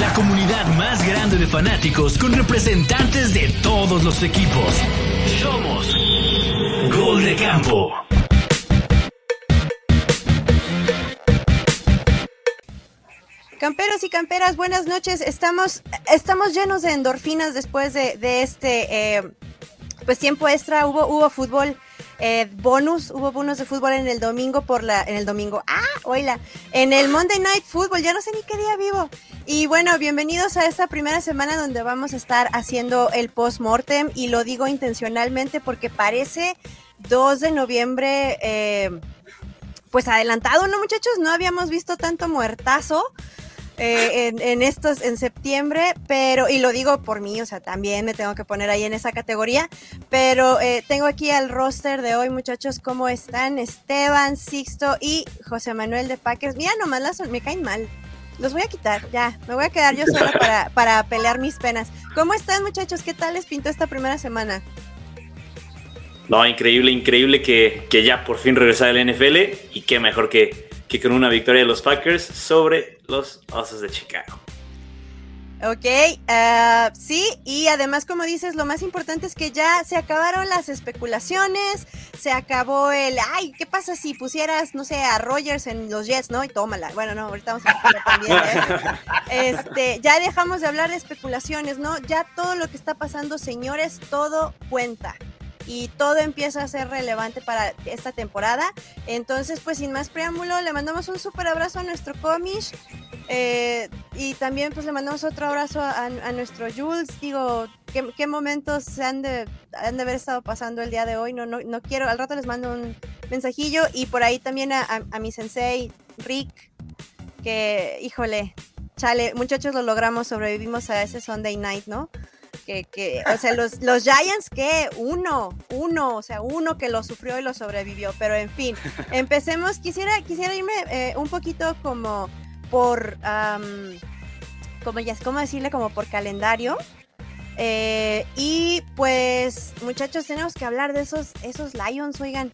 La comunidad más grande de fanáticos con representantes de todos los equipos. Somos Gol de Campo. Camperos y camperas, buenas noches. Estamos, estamos llenos de endorfinas después de, de este eh, pues tiempo extra. Hubo, hubo fútbol eh, bonus, hubo bonus de fútbol en el domingo por la, en el domingo, ah, oíla, en el Monday Night Football, ya no sé ni qué día vivo. Y bueno, bienvenidos a esta primera semana donde vamos a estar haciendo el post-mortem y lo digo intencionalmente porque parece 2 de noviembre, eh, pues adelantado, ¿no muchachos? No habíamos visto tanto muertazo. Eh, en, estos, en septiembre, pero, y lo digo por mí, o sea, también me tengo que poner ahí en esa categoría, pero eh, tengo aquí al roster de hoy, muchachos, ¿cómo están? Esteban, Sixto y José Manuel de Packers. Mira, nomás las, me caen mal. Los voy a quitar, ya, me voy a quedar yo sola para, para pelear mis penas. ¿Cómo están, muchachos? ¿Qué tal les pintó esta primera semana? No, increíble, increíble que, que ya por fin regresa el NFL y qué mejor que que con una victoria de los Packers sobre los Osos de Chicago. Ok, uh, sí, y además como dices, lo más importante es que ya se acabaron las especulaciones, se acabó el, ay, ¿qué pasa si pusieras, no sé, a Rogers en los Jets, no? Y tómala. Bueno, no, ahorita vamos a también. ¿eh? Este, ya dejamos de hablar de especulaciones, ¿no? Ya todo lo que está pasando, señores, todo cuenta y todo empieza a ser relevante para esta temporada. Entonces, pues sin más preámbulo, le mandamos un súper abrazo a nuestro comish eh, y también pues le mandamos otro abrazo a, nuestro Jules. Digo, ¿qué, momentos se han de, han de haber estado pasando el día de hoy? No, no, no quiero, al rato les mando un mensajillo y por ahí también a, a mi sensei Rick, que híjole, chale, muchachos lo logramos, sobrevivimos a ese Sunday night, ¿no? Que, o sea, los, los Giants, que uno, uno, o sea, uno que lo sufrió y lo sobrevivió, pero en fin, empecemos, quisiera, quisiera irme eh, un poquito como por, como ya, ¿cómo decirle? Como por calendario. Eh, y pues, muchachos, tenemos que hablar de esos, esos Lions, oigan.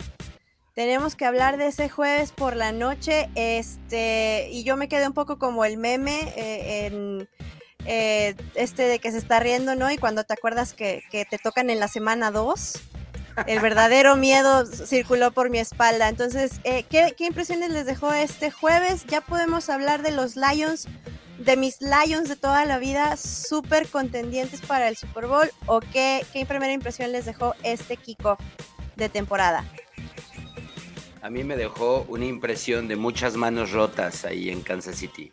Tenemos que hablar de ese jueves por la noche. Este, y yo me quedé un poco como el meme eh, en eh, este de que se está riendo, ¿no? Y cuando te acuerdas que, te tocan en la semana 2, el verdadero miedo circuló por mi espalda. Entonces, eh, ¿qué, impresiones les dejó este jueves? Ya podemos hablar de los Lions, de mis Lions de toda la vida, súper contendientes para el Super Bowl. ¿O qué, qué primera impresión les dejó este kickoff de temporada? A mí me dejó una impresión de muchas manos rotas ahí en Kansas City.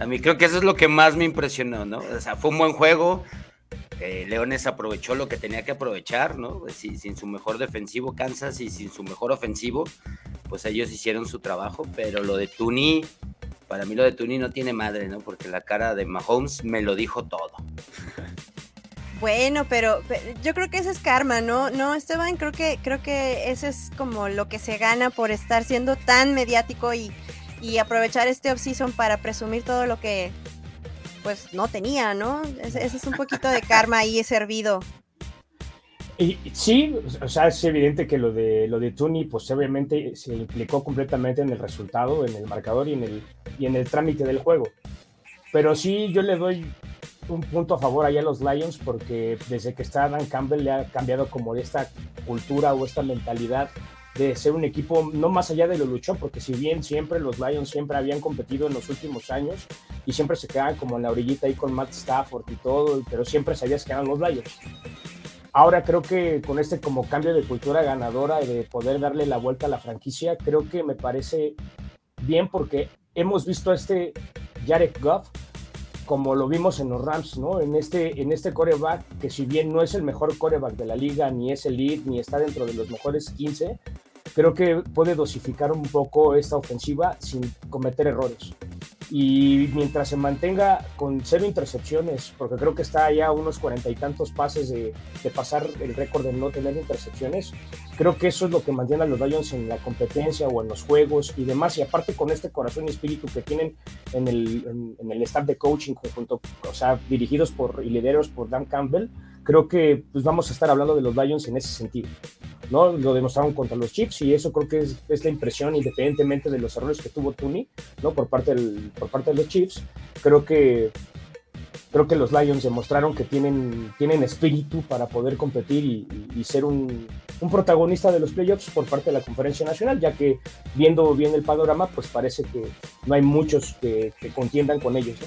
A mí creo que eso es lo que más me impresionó, ¿no? O sea, fue un buen juego. Eh, Leones aprovechó lo que tenía que aprovechar, ¿no? Pues sin, su mejor defensivo, Kansas, y sin su mejor ofensivo, pues ellos hicieron su trabajo. Pero lo de Tuni, para mí lo de Tuni no tiene madre, ¿no? Porque la cara de Mahomes me lo dijo todo. Bueno, pero, yo creo que ese es karma, ¿no? No, Esteban, creo que, creo que eso es como lo que se gana por estar siendo tan mediático y y aprovechar este off-season para presumir todo lo que pues no tenía, ¿no? Ese, es un poquito de karma ahí servido. Y, sí, o sea, es evidente que lo de lo de Tuni, pues obviamente se implicó completamente en el resultado, en el marcador y en el, y en el trámite del juego. Pero sí, yo le doy un punto a favor allá a los Lions porque desde que está Dan Campbell le ha cambiado como esta cultura o esta mentalidad de ser un equipo no más allá de lo luchó, porque si bien siempre los Lions siempre habían competido en los últimos años y siempre se quedaban como en la orillita ahí con Matt Stafford y todo, pero siempre sabías que eran los Lions. Ahora creo que con este como cambio de cultura ganadora y de poder darle la vuelta a la franquicia, creo que me parece bien porque hemos visto a este Jared Goff como lo vimos en los Rams, ¿no? En este, en este coreback, que si bien no es el mejor coreback de la liga, ni es el lead, ni está dentro de los mejores 15, creo que puede dosificar un poco esta ofensiva sin cometer errores. Y mientras se mantenga con cero intercepciones, porque creo que está ya unos cuarenta y tantos pases de, pasar el récord de no tener intercepciones, creo que eso es lo que mantiene a los Lions en la competencia o en los juegos y demás. Y aparte con este corazón y espíritu que tienen en el, en, el staff de coaching conjunto, o sea, dirigidos por y liderados por Dan Campbell, creo que pues vamos a estar hablando de los Lions en ese sentido. ¿no? Lo demostraron contra los Chiefs y eso creo que es, es la impresión, independientemente de los errores que tuvo Tooney, ¿no? Por parte, del, por parte de los Chiefs. Creo que, creo que los Lions demostraron que tienen, tienen espíritu para poder competir y, y, ser un, un, protagonista de los playoffs por parte de la Conferencia Nacional, ya que viendo bien el panorama, pues parece que no hay muchos que, que contiendan con ellos.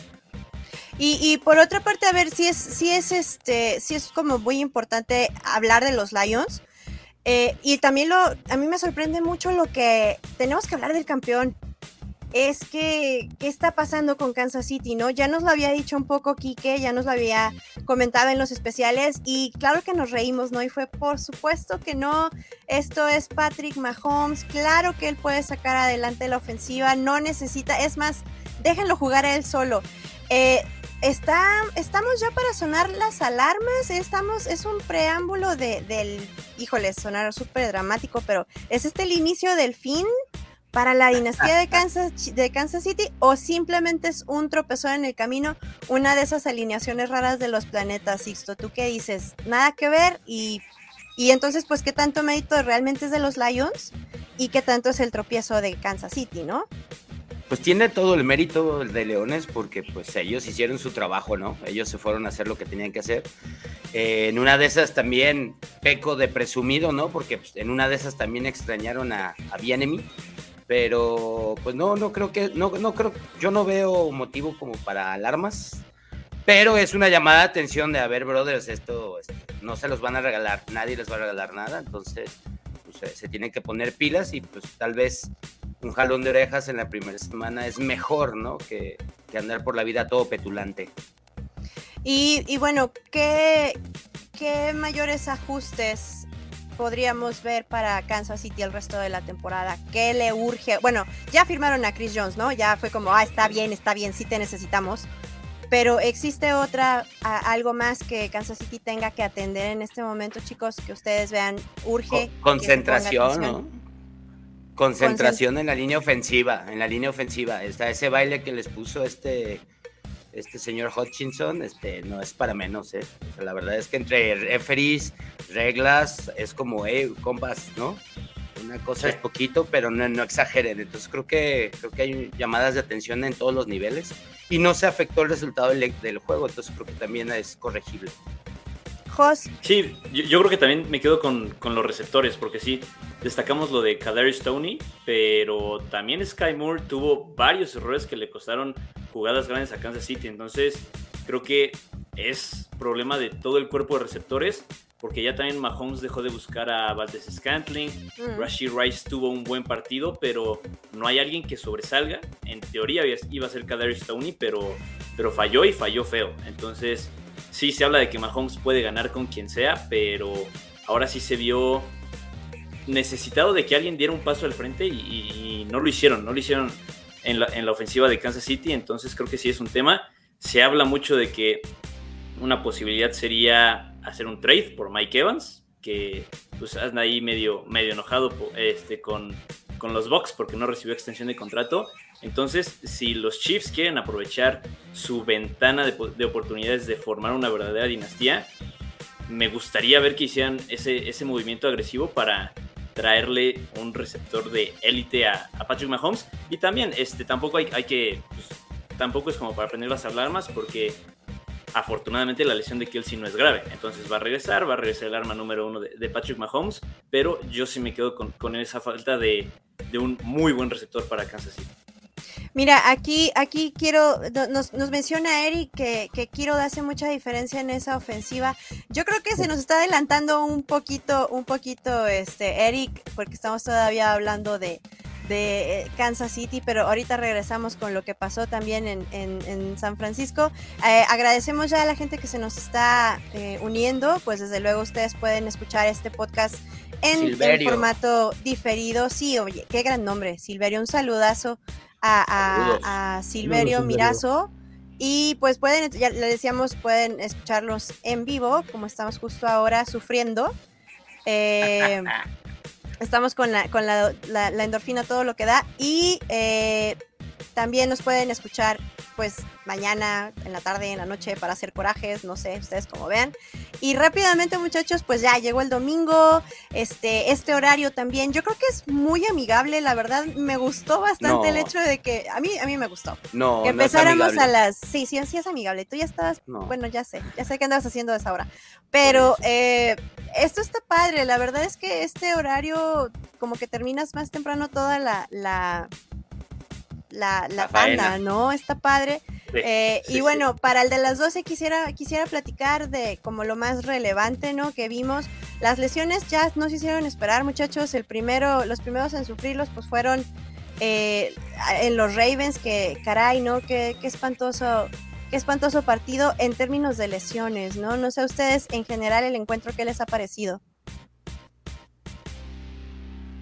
Y, por otra parte, a ver, si es, si es este, si es como muy importante hablar de los Lions. Eh, y también lo, a mí me sorprende mucho lo que tenemos que hablar del campeón. Es que, ¿qué está pasando con Kansas City, no? Ya nos lo había dicho un poco Quique, ya nos lo había comentado en los especiales y claro que nos reímos, ¿no? Y fue por supuesto que no, esto es Patrick Mahomes, claro que él puede sacar adelante la ofensiva, no necesita, es más, déjenlo jugar a él solo. Eh, Está, estamos ya para sonar las alarmas, estamos, es un preámbulo de, del, híjole, sonar súper dramático, pero ¿es este el inicio del fin para la dinastía de Kansas, de Kansas City o simplemente es un tropezón en el camino, una de esas alineaciones raras de los planetas, Sixto? ¿Tú qué dices? Nada que ver y, y entonces, pues, ¿qué tanto mérito realmente es de los Lions y qué tanto es el tropiezo de Kansas City, no? Pues tiene todo el mérito de Leones porque pues ellos hicieron su trabajo, ¿no? Ellos se fueron a hacer lo que tenían que hacer. Eh, en una de esas también peco de presumido, ¿no? Porque pues, en una de esas también extrañaron a, a Bienemy. Pero pues no, no creo que, no, no creo, yo no veo motivo como para alarmas. Pero es una llamada de atención de, a brothers, esto, esto no se los van a regalar, nadie les va a regalar nada. Entonces, pues, se tienen que poner pilas y pues tal vez un jalón de orejas en la primera semana es mejor, ¿no? Que, que andar por la vida todo petulante. Y, y bueno, ¿qué, ¿qué, mayores ajustes podríamos ver para Kansas City el resto de la temporada? ¿Qué le urge? Bueno, ya firmaron a Chris Jones, ¿no? Ya fue como, ah, está bien, está bien, sí te necesitamos. Pero existe otra, a, algo más que Kansas City tenga que atender en este momento, chicos, que ustedes vean, urge. Concentración, ¿no? Concentración en la línea ofensiva, en la línea ofensiva. Está ese baile que les puso este, este señor Hutchinson, este, no es para menos, ¿eh? O sea, la verdad es que entre referees, reglas, es como, hey, compas, ¿no? Una cosa sí. es poquito, pero no, no, exageren. Entonces creo que, creo que hay llamadas de atención en todos los niveles y no se afectó el resultado del, del juego, entonces creo que también es corregible. Jos. Sí, yo, yo, creo que también me quedo con, con, los receptores, porque sí, destacamos lo de Kadarius Stoney, pero también Sky Moore tuvo varios errores que le costaron jugadas grandes a Kansas City, entonces creo que es problema de todo el cuerpo de receptores, porque ya también Mahomes dejó de buscar a Valdez Scantling, mm. Rashid Rice tuvo un buen partido, pero no hay alguien que sobresalga, en teoría iba a ser Kadarius Stoney, pero, pero falló y falló feo, entonces sí se habla de que Mahomes puede ganar con quien sea, pero ahora sí se vio necesitado de que alguien diera un paso al frente y, no lo hicieron, no lo hicieron en la, en la, ofensiva de Kansas City, entonces creo que sí es un tema. Se habla mucho de que una posibilidad sería hacer un trade por Mike Evans, que pues anda ahí medio, medio enojado este, con, con los Bucks porque no recibió extensión de contrato. Entonces, si los Chiefs quieren aprovechar su ventana de, de, oportunidades de formar una verdadera dinastía, me gustaría ver que hicieran ese, movimiento agresivo para traerle un receptor de élite a, Patrick Mahomes. Y también, este, tampoco hay, que, pues, tampoco es como para prender las alarmas porque afortunadamente la lesión de Kelsey no es grave. Entonces va a regresar, va a regresar el arma número uno de, Patrick Mahomes, pero yo sí me quedo con, esa falta de un muy buen receptor para Kansas City. Mira, aquí, aquí quiero, nos, nos menciona Eric que, que Kiro hace mucha diferencia en esa ofensiva. Yo creo que se nos está adelantando un poquito, un poquito, este, Eric, porque estamos todavía hablando de, de Kansas City, pero ahorita regresamos con lo que pasó también en, en, en San Francisco. Eh, agradecemos ya a la gente que se nos está eh, uniendo, pues desde luego ustedes pueden escuchar este podcast en, en, formato diferido. Sí, oye, qué gran nombre, Silverio, un saludazo a, a, a Silverio Mirazo. Y pues pueden, ya le decíamos, pueden escucharlos en vivo, como estamos justo ahora sufriendo. Eh, estamos con, la, con la, la, la, endorfina, todo lo que da. Y eh, también nos pueden escuchar pues mañana, en la tarde, en la noche para hacer corajes, no sé, ustedes como vean. Y rápidamente muchachos, pues ya llegó el domingo, este, este horario también, yo creo que es muy amigable, la verdad me gustó bastante el hecho de que, a mí, a mí me gustó. No, que empezáramos a las, sí, sí, sí es amigable, tú ya estabas, bueno, ya sé, ya sé qué andabas haciendo a esa hora, pero eh, esto está padre, la verdad es que este horario como que terminas más temprano toda la, la la, la, ¿no? Está padre. Eh, y bueno, para el de las 12 quisiera, quisiera platicar de como lo más relevante, ¿no? Que vimos. Las lesiones ya no se hicieron esperar, muchachos. El primero, los primeros en sufrirlos, pues fueron eh, en los Ravens, que caray, ¿no? Qué, qué espantoso. Qué espantoso partido en términos de lesiones, ¿no? No sé a ustedes en general el encuentro, ¿qué les ha parecido?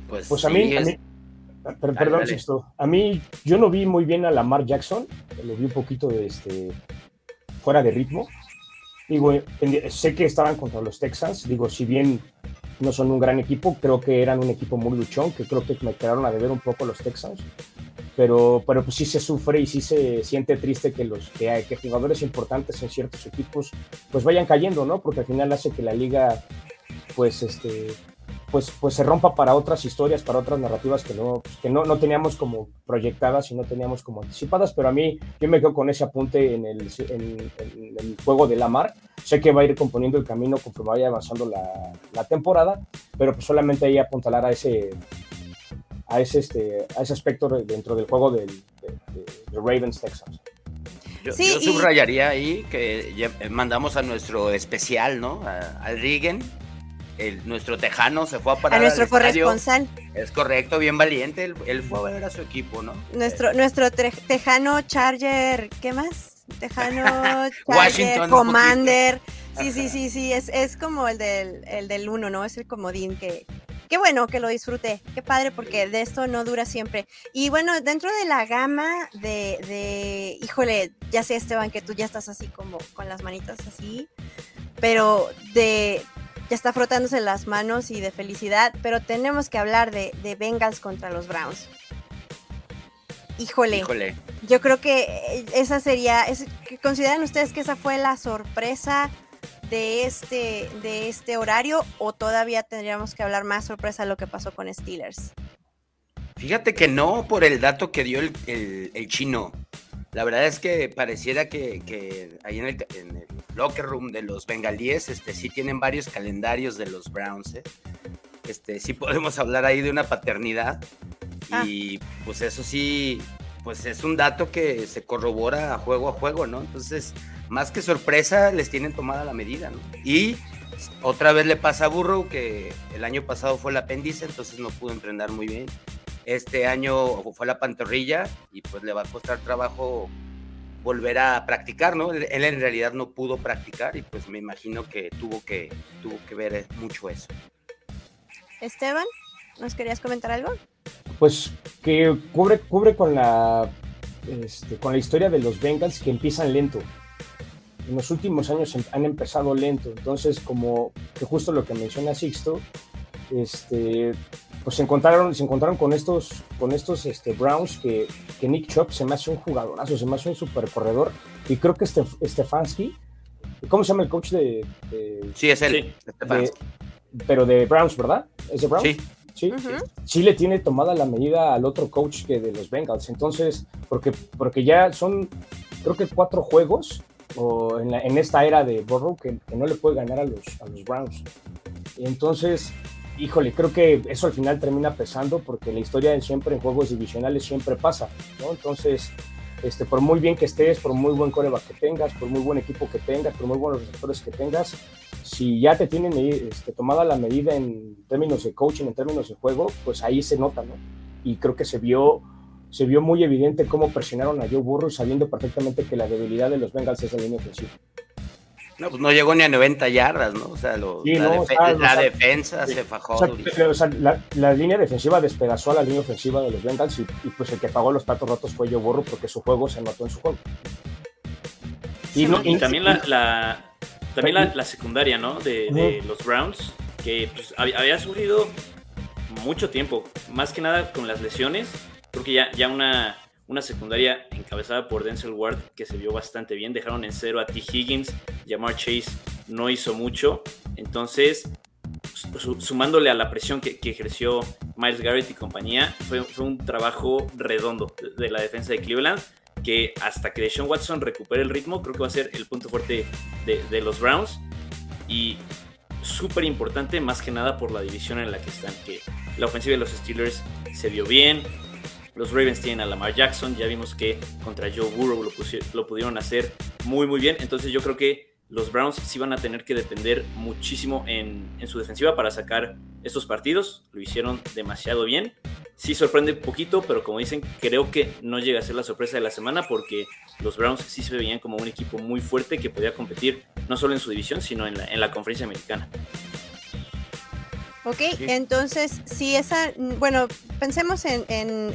Pues, pues a, mí, perdón, A mí, yo no vi muy bien a Lamar Jackson, lo vi un poquito de este, fuera de ritmo. Digo, sé que estaban contra los Texans, digo, si bien no son un gran equipo, creo que eran un equipo muy luchón, que creo que me quedaron a deber un poco los Texans. Pero, pero pues sí se sufre y sí se siente triste que los que, que jugadores importantes en ciertos equipos pues vayan cayendo, ¿no? Porque al final hace que la liga pues este pues, pues se rompa para otras historias, para otras narrativas que no, que no, no teníamos como proyectadas y no teníamos como anticipadas, pero a mí yo me quedo con ese apunte en el, en, el juego de la mar. Sé que va a ir componiendo el camino conforme vaya avanzando la, la temporada, pero pues solamente ahí apuntalar a ese, a ese, este, a ese aspecto dentro del juego del, de, Ravens Texans. Yo, subrayaría ahí que mandamos a nuestro especial, ¿no? al Nuestro tejano se fue a parar. A nuestro corresponsal. Es correcto, bien valiente. Él, fue a ver a su equipo, ¿no? Nuestro, nuestro tejano Charger, ¿qué más? Tejano Charger, Commander. Sí, sí, sí, sí, es, es como el del, el del uno, ¿no? Es el comodín que, qué bueno que lo disfruté, qué padre, porque de esto no dura siempre. Y bueno, dentro de la gama de, de, híjole, ya sé Esteban que tú ya estás así como con las manitas así, pero de, ya está frotándose las manos y de felicidad, pero tenemos que hablar de, de Bengals contra los Browns. Híjole, Híjole, yo creo que esa sería, es, ¿consideran ustedes que esa fue la sorpresa de este, de este horario o todavía tendríamos que hablar más sorpresa de lo que pasó con Steelers? Fíjate que no, por el dato que dio el, el chino. La verdad es que pareciera que, ahí en el, locker room de los bengalíes este, sí tienen varios calendarios de los Browns. ¿eh? Este, sí podemos hablar ahí de una paternidad. Ah. Y pues eso sí, pues es un dato que se corrobora juego a juego, ¿no? Entonces, más que sorpresa, les tienen tomada la medida, ¿no? Y otra vez le pasa a Burrow que el año pasado fue el apéndice, entonces no pudo entrenar muy bien. Este año fue la pantorrilla y pues le va a costar trabajo volver a practicar, ¿no? Él en realidad no pudo practicar y pues me imagino que tuvo que, tuvo que ver mucho eso. Esteban, ¿nos querías comentar algo? Pues que cubre, cubre con la este, con la historia de los Bengals que empiezan lento. En los últimos años em, han empezado lento, entonces como que justo lo que menciona Sixto, este, pues se encontraron, se encontraron con estos, con estos este, Browns que, que Nick Chop se me hace un jugadorazo, se me hace un super corredor. Y creo que este, Stefanski, ¿cómo se llama el coach de. sí, es él, pero de Browns, ¿verdad? ¿Es de Browns? Sí. Sí, le tiene tomada la medida al otro coach que de los Bengals. Entonces, porque, porque ya son, creo que cuatro juegos o en, en esta era de Burrow que, que, no le puede ganar a los, a los Browns. Entonces, híjole, creo que eso al final termina pesando porque la historia siempre en juegos divisionales siempre pasa, ¿no? Entonces, este, por muy bien que estés, por muy buen coreback que tengas, por muy buen equipo que tengas, por muy buenos receptores que tengas, si ya te tienen este, tomada la medida en términos de coaching, en términos de juego, pues ahí se nota, ¿no? Y creo que se vio, se vio muy evidente cómo presionaron a Joe Burrow sabiendo perfectamente que la debilidad de los Bengals es la línea ofensiva. No, pues no llegó ni a 90 yardas, ¿no? O sea, la, defensa se fajó. O sea, la, línea defensiva despedazó a la línea ofensiva de los Bengals y, pues el que pagó los platos rotos fue Joe Burrow porque su juego se notó en su juego. Y, también la, también la, secundaria, ¿no? De, los Browns, que pues, había sufrido mucho tiempo, más que nada con las lesiones, porque ya, ya una, una secundaria encabezada por Denzel Ward que se vio bastante bien. Dejaron en cero a T. Higgins, Jamar Chase no hizo mucho. Entonces, sumándole a la presión que, ejerció Miles Garrett y compañía, fue, un trabajo redondo de, la defensa de Cleveland que hasta que Deshaun Watson recupere el ritmo, creo que va a ser el punto fuerte de, de los Browns. Y súper importante, más que nada por la división en la que están, que la ofensiva de los Steelers se vio bien, los Ravens tienen a Lamar Jackson, ya vimos que contra Joe Burrow lo, pudieron hacer muy muy bien, entonces yo creo que los Browns sí van a tener que depender muchísimo en, en, su defensiva para sacar estos partidos. Lo hicieron demasiado bien. Sí sorprende un poquito, pero como dicen, creo que no llega a ser la sorpresa de la semana porque los Browns sí se veían como un equipo muy fuerte que podía competir no solo en su división, sino en la, en la conferencia americana. Ok, entonces, si esa, bueno, pensemos en, en,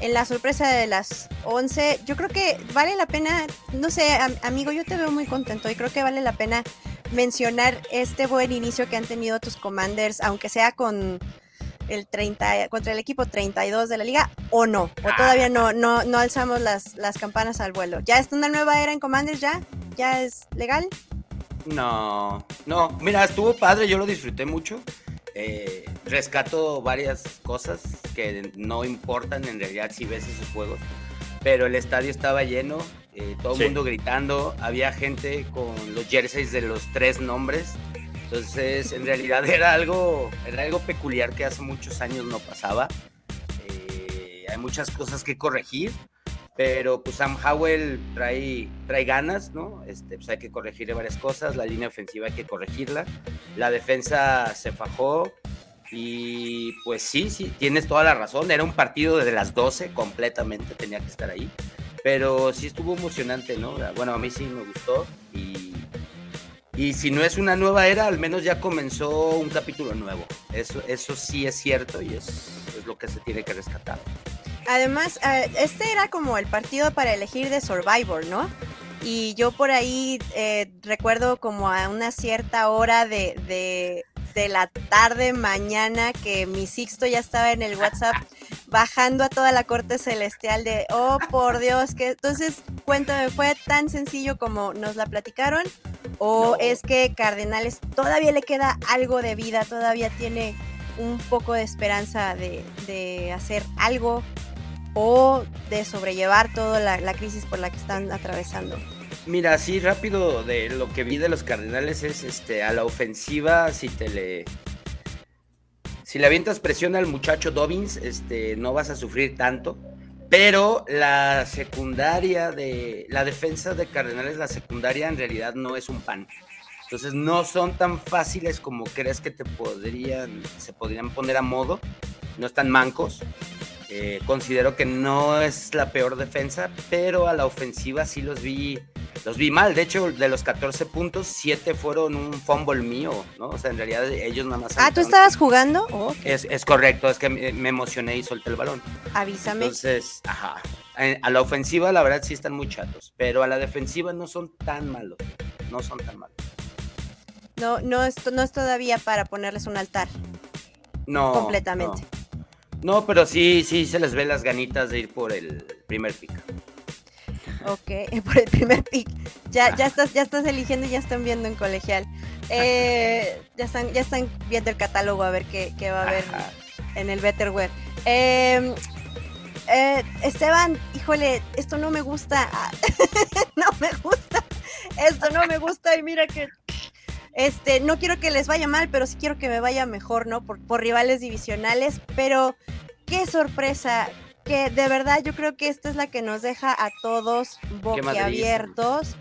en, la sorpresa de las 11, yo creo que vale la pena, no sé, amigo, yo te veo muy contento y creo que vale la pena mencionar este buen inicio que han tenido tus commanders, aunque sea con el 30, contra el equipo 32 de la liga, o no, o ah. todavía no, no, no alzamos las, las campanas al vuelo. ¿Ya es una nueva era en commanders ya? ¿Ya es legal? No, no, mira, estuvo padre, yo lo disfruté mucho. Eh, rescato varias cosas que no importan en realidad si ves esos juegos, pero el estadio estaba lleno, eh, todo el mundo gritando, había gente con los jerseys de los tres nombres, entonces en realidad era algo, era algo peculiar que hace muchos años no pasaba. Eh, hay muchas cosas que corregir, pero pues Sam Howell trae, trae ganas, ¿no? Este, pues hay que corregirle varias cosas, la línea ofensiva hay que corregirla, la defensa se fajó y pues sí, sí, tienes toda la razón, era un partido desde las 12 completamente, tenía que estar ahí, pero sí estuvo emocionante, ¿no? Bueno, a mí sí me gustó y, y si no es una nueva era, al menos ya comenzó un capítulo nuevo, eso, eso sí es cierto y es, es lo que se tiene que rescatar. Además, eh, este era como el partido para elegir de Survivor, ¿no? Y yo por ahí eh, recuerdo como a una cierta hora de, de, de, la tarde, mañana, que mi Sixto ya estaba en el WhatsApp bajando a toda la corte celestial de, oh, por Dios, que entonces cuéntame, ¿fue tan sencillo como nos la platicaron? ¿O es que Cardenales todavía le queda algo de vida, todavía tiene un poco de esperanza de, de hacer algo o de sobrellevar toda la, crisis por la que están atravesando? Mira, así rápido de lo que vi de los Cardenales es este a la ofensiva si te le si le avientas presión al muchacho Dobbins, este no vas a sufrir tanto, pero la secundaria de la defensa de Cardenales, la secundaria en realidad no es un pan. Entonces no son tan fáciles como crees que te podrían se podrían poner a modo, no están mancos. Eh, considero que no es la peor defensa, pero a la ofensiva sí los vi, los vi mal. De hecho, de los 14 puntos, 7 fueron un fumble mío, ¿no? O sea, en realidad ellos nada más. Ah, ¿tú estabas jugando? es, es, correcto, es que me emocioné y solté el balón. Avísame. Entonces, ajá. A la ofensiva, la verdad, sí están muy chatos, pero a la defensiva no son tan malos. No son tan malos. No, no es, no es todavía para ponerles un altar. No. Completamente. No, pero sí, sí se les ve las ganitas de ir por el primer pick. Ok, por el primer pick. Ya, ya estás, ya estás eligiendo y ya están viendo en colegial. Eh, ya están, ya están viendo el catálogo a ver qué, va a haber en el Betterware. Em, eh, Esteban, híjole, esto no me gusta. no me gusta. Esto no me gusta. Y mira que este, no quiero que les vaya mal, pero sí quiero que me vaya mejor, ¿no? Por, rivales divisionales, pero qué sorpresa, que de verdad yo creo que esta es la que nos deja a todos boquiabiertos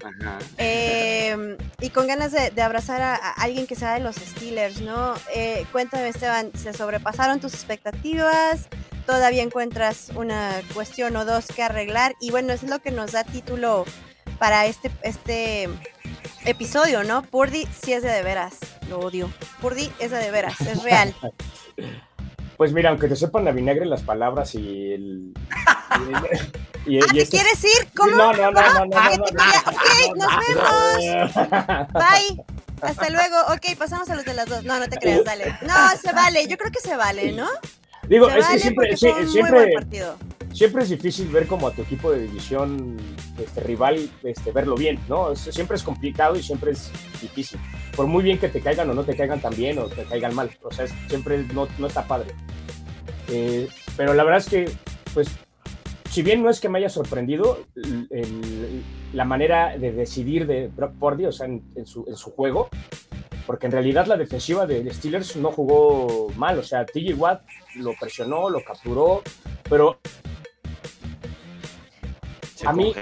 eh, y con ganas de, abrazar a, alguien que sea de los Steelers, ¿no? Eh, cuéntame, Esteban, ¿se sobrepasaron tus expectativas? ¿Todavía encuentras una cuestión o dos que arreglar? Y bueno, eso es lo que nos da título para este, este episodio, ¿no? Purdy sí es de de veras, lo odio. Purdy es de de veras, es real. Pues mira, aunque te sepan la vinagre las palabras y el... Y, ah, ¿qué este quieres ir? ¿Cómo? No, no, no, no, no, Ok, nos vemos. Bye. Hasta luego. Ok, pasamos a los de las dos. No, no te creas, dale. No, se vale. Yo creo que se vale, ¿no? Digo, es que siempre, sí, siempre, siempre es difícil ver como a tu equipo de división este, rival este, verlo bien, ¿no? Siempre es complicado y siempre es difícil. Por muy bien que te caigan o no te caigan tan bien o te caigan mal. O sea, siempre no, no está padre. Eh, pero la verdad es que, pues, si bien no es que me haya sorprendido la manera de decidir de Brock Purdy, o sea, en, su, en, su, juego, porque en realidad la defensiva de Steelers no jugó mal, o sea, TJ Watt lo presionó, lo capturó, pero a mí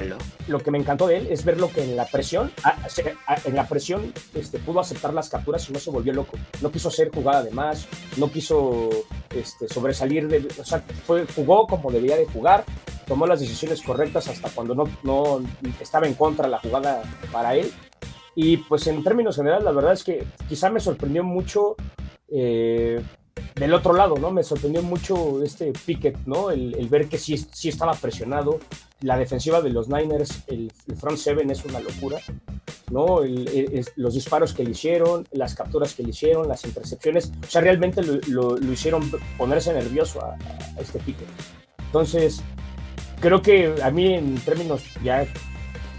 lo que me encantó de él es ver lo que en la presión, ah, ah, en la presión este, pudo aceptar las capturas y no se volvió loco. No quiso hacer jugada de más, no quiso este, sobresalir, de, o sea, fue, jugó como debía de jugar, tomó las decisiones correctas hasta cuando no, no estaba en contra la jugada para él. Y pues en términos generales, la verdad es que quizá me sorprendió mucho eh, del otro lado, ¿no? Me sorprendió mucho este Pickett, ¿no? El, ver que sí, sí estaba presionado. La defensiva de los Niners, el, front seven es una locura, ¿no? los disparos que le hicieron, las capturas que le hicieron, las intercepciones, o sea, realmente lo, hicieron ponerse nervioso a, este Pickett. Entonces, creo que a mí en términos ya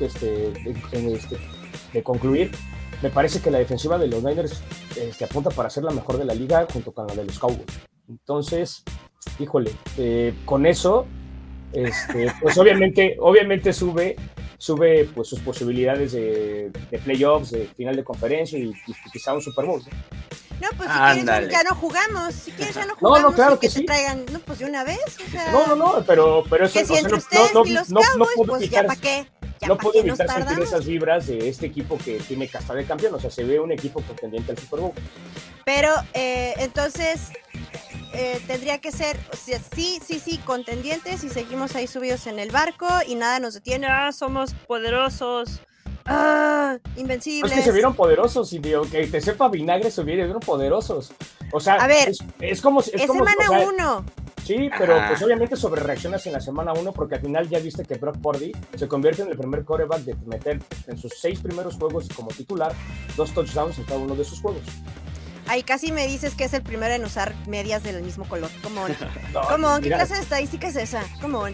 este, este, de concluir, me parece que la defensiva de los Niners este, apunta para ser la mejor de la liga junto con la de los Cowboys. Entonces, híjole, eh, con eso, este, pues obviamente, obviamente sube, sube pues sus posibilidades de, playoffs, de final de conferencia y, quizá un Super Bowl. ¿no? pues si quieres ya no jugamos, si quieres ya no jugamos. No, no, claro que, sí. traigan, no, pues de una vez. O sea, no, no, no, pero, pero eso que si entre ustedes y los Cowboys, pues ya para qué no puedo evitar sentir esas vibras de este equipo que tiene casta de campeón, o sea, se ve un equipo contendiente al Super Bowl. Pero eh, entonces eh, tendría que ser, o sea, sí, sí, sí, contendientes y seguimos ahí subidos en el barco y nada nos detiene, ah, somos poderosos. Ah, invencibles. Es que se vieron poderosos y digo, que te sepa vinagre se vieron poderosos. O sea, a ver, es, como. Es, como, semana uno. Sí, pero pues obviamente sobre reaccionas en la semana 1 porque al final ya viste que Brock Purdy se convierte en el primer coreback de meter en sus seis primeros juegos como titular dos touchdowns en cada uno de sus juegos. Ay, casi me dices que es el primero en usar medias del mismo color. ¿Cómo? ¿Cómo? ¿Qué clase de estadística es esa? ¿Cómo?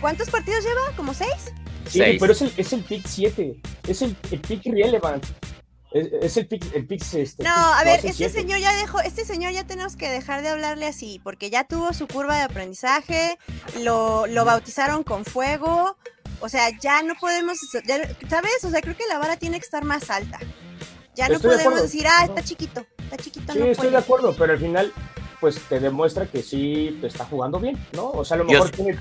¿Cuántos partidos lleva? ¿Como seis? Sí, pero es el, es el pick 7. Es el, el pick relevant. Es, el Pix, el Pix este, No, a ver, este señor ya dejó, este señor ya tenemos que dejar de hablarle así, porque ya tuvo su curva de aprendizaje, lo, lo bautizaron con fuego, o sea, ya no podemos, ¿sabes? O sea, creo que la vara tiene que estar más alta. Ya no podemos decir, ah, está chiquito, está chiquito. Sí, estoy de acuerdo, pero al final, pues te demuestra que sí te está jugando bien, ¿no? O sea, a lo mejor tiene,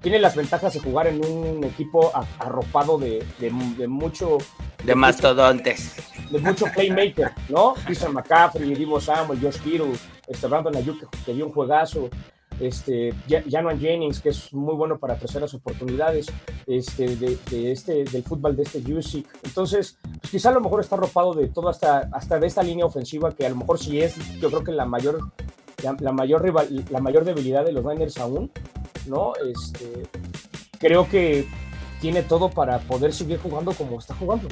tiene las ventajas de jugar en un equipo arropado de, de, mucho... De, mastodontes. de mucho playmaker, ¿no? Christian McCaffrey, Divo Samuel, Josh Kittle, este Brandon Ayuk, que dio un juegazo, este, Januan Jennings, que es muy bueno para terceras oportunidades, este, de, este, del fútbol de este UC. Entonces, pues quizá a lo mejor está arropado de todo hasta, hasta de esta línea ofensiva, que a lo mejor sí es, yo creo que la mayor, la, mayor, rival, la mayor debilidad de los Niners aún, ¿no? Este, creo que tiene todo para poder seguir jugando como está jugando.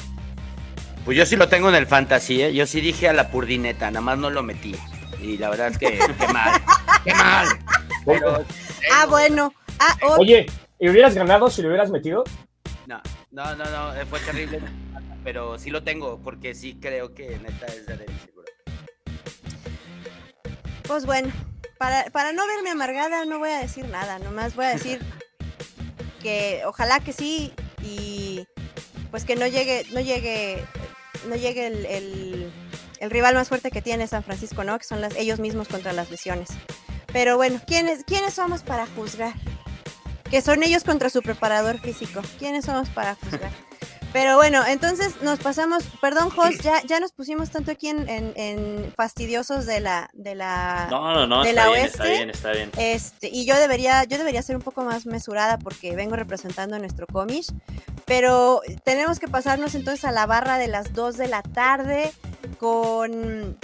Pues yo sí lo tengo en el fantasy, ¿eh? yo sí dije a la purdineta, nada más no lo metí. Y la verdad es que qué mal, qué mal. ah, bueno. Ah, Oye, ¿y hubieras ganado si lo hubieras metido? No, no, no, no, eh, fue terrible. pero sí lo tengo, porque sí creo que neta es de seguro. Pues bueno, para, no verme amargada no voy a decir nada, nomás voy a decir ojalá que sí y pues que no llegue, no llegue, no llegue el, rival más fuerte que tiene San Francisco, ¿no? Que son las, ellos mismos contra las lesiones. Pero bueno, ¿quiénes, ¿quiénes somos para juzgar? Que son ellos contra su preparador físico. ¿Quiénes somos para juzgar? Pero bueno, entonces nos pasamos, perdón, Jos, ya, ya nos pusimos tanto aquí en, fastidiosos de la, de la, no, no, no, está bien, Está bien, está bien. Este, y yo debería, yo debería ser un poco más mesurada porque vengo representando a nuestro cómic. Pero tenemos que pasarnos entonces a la barra de las 2 de la tarde con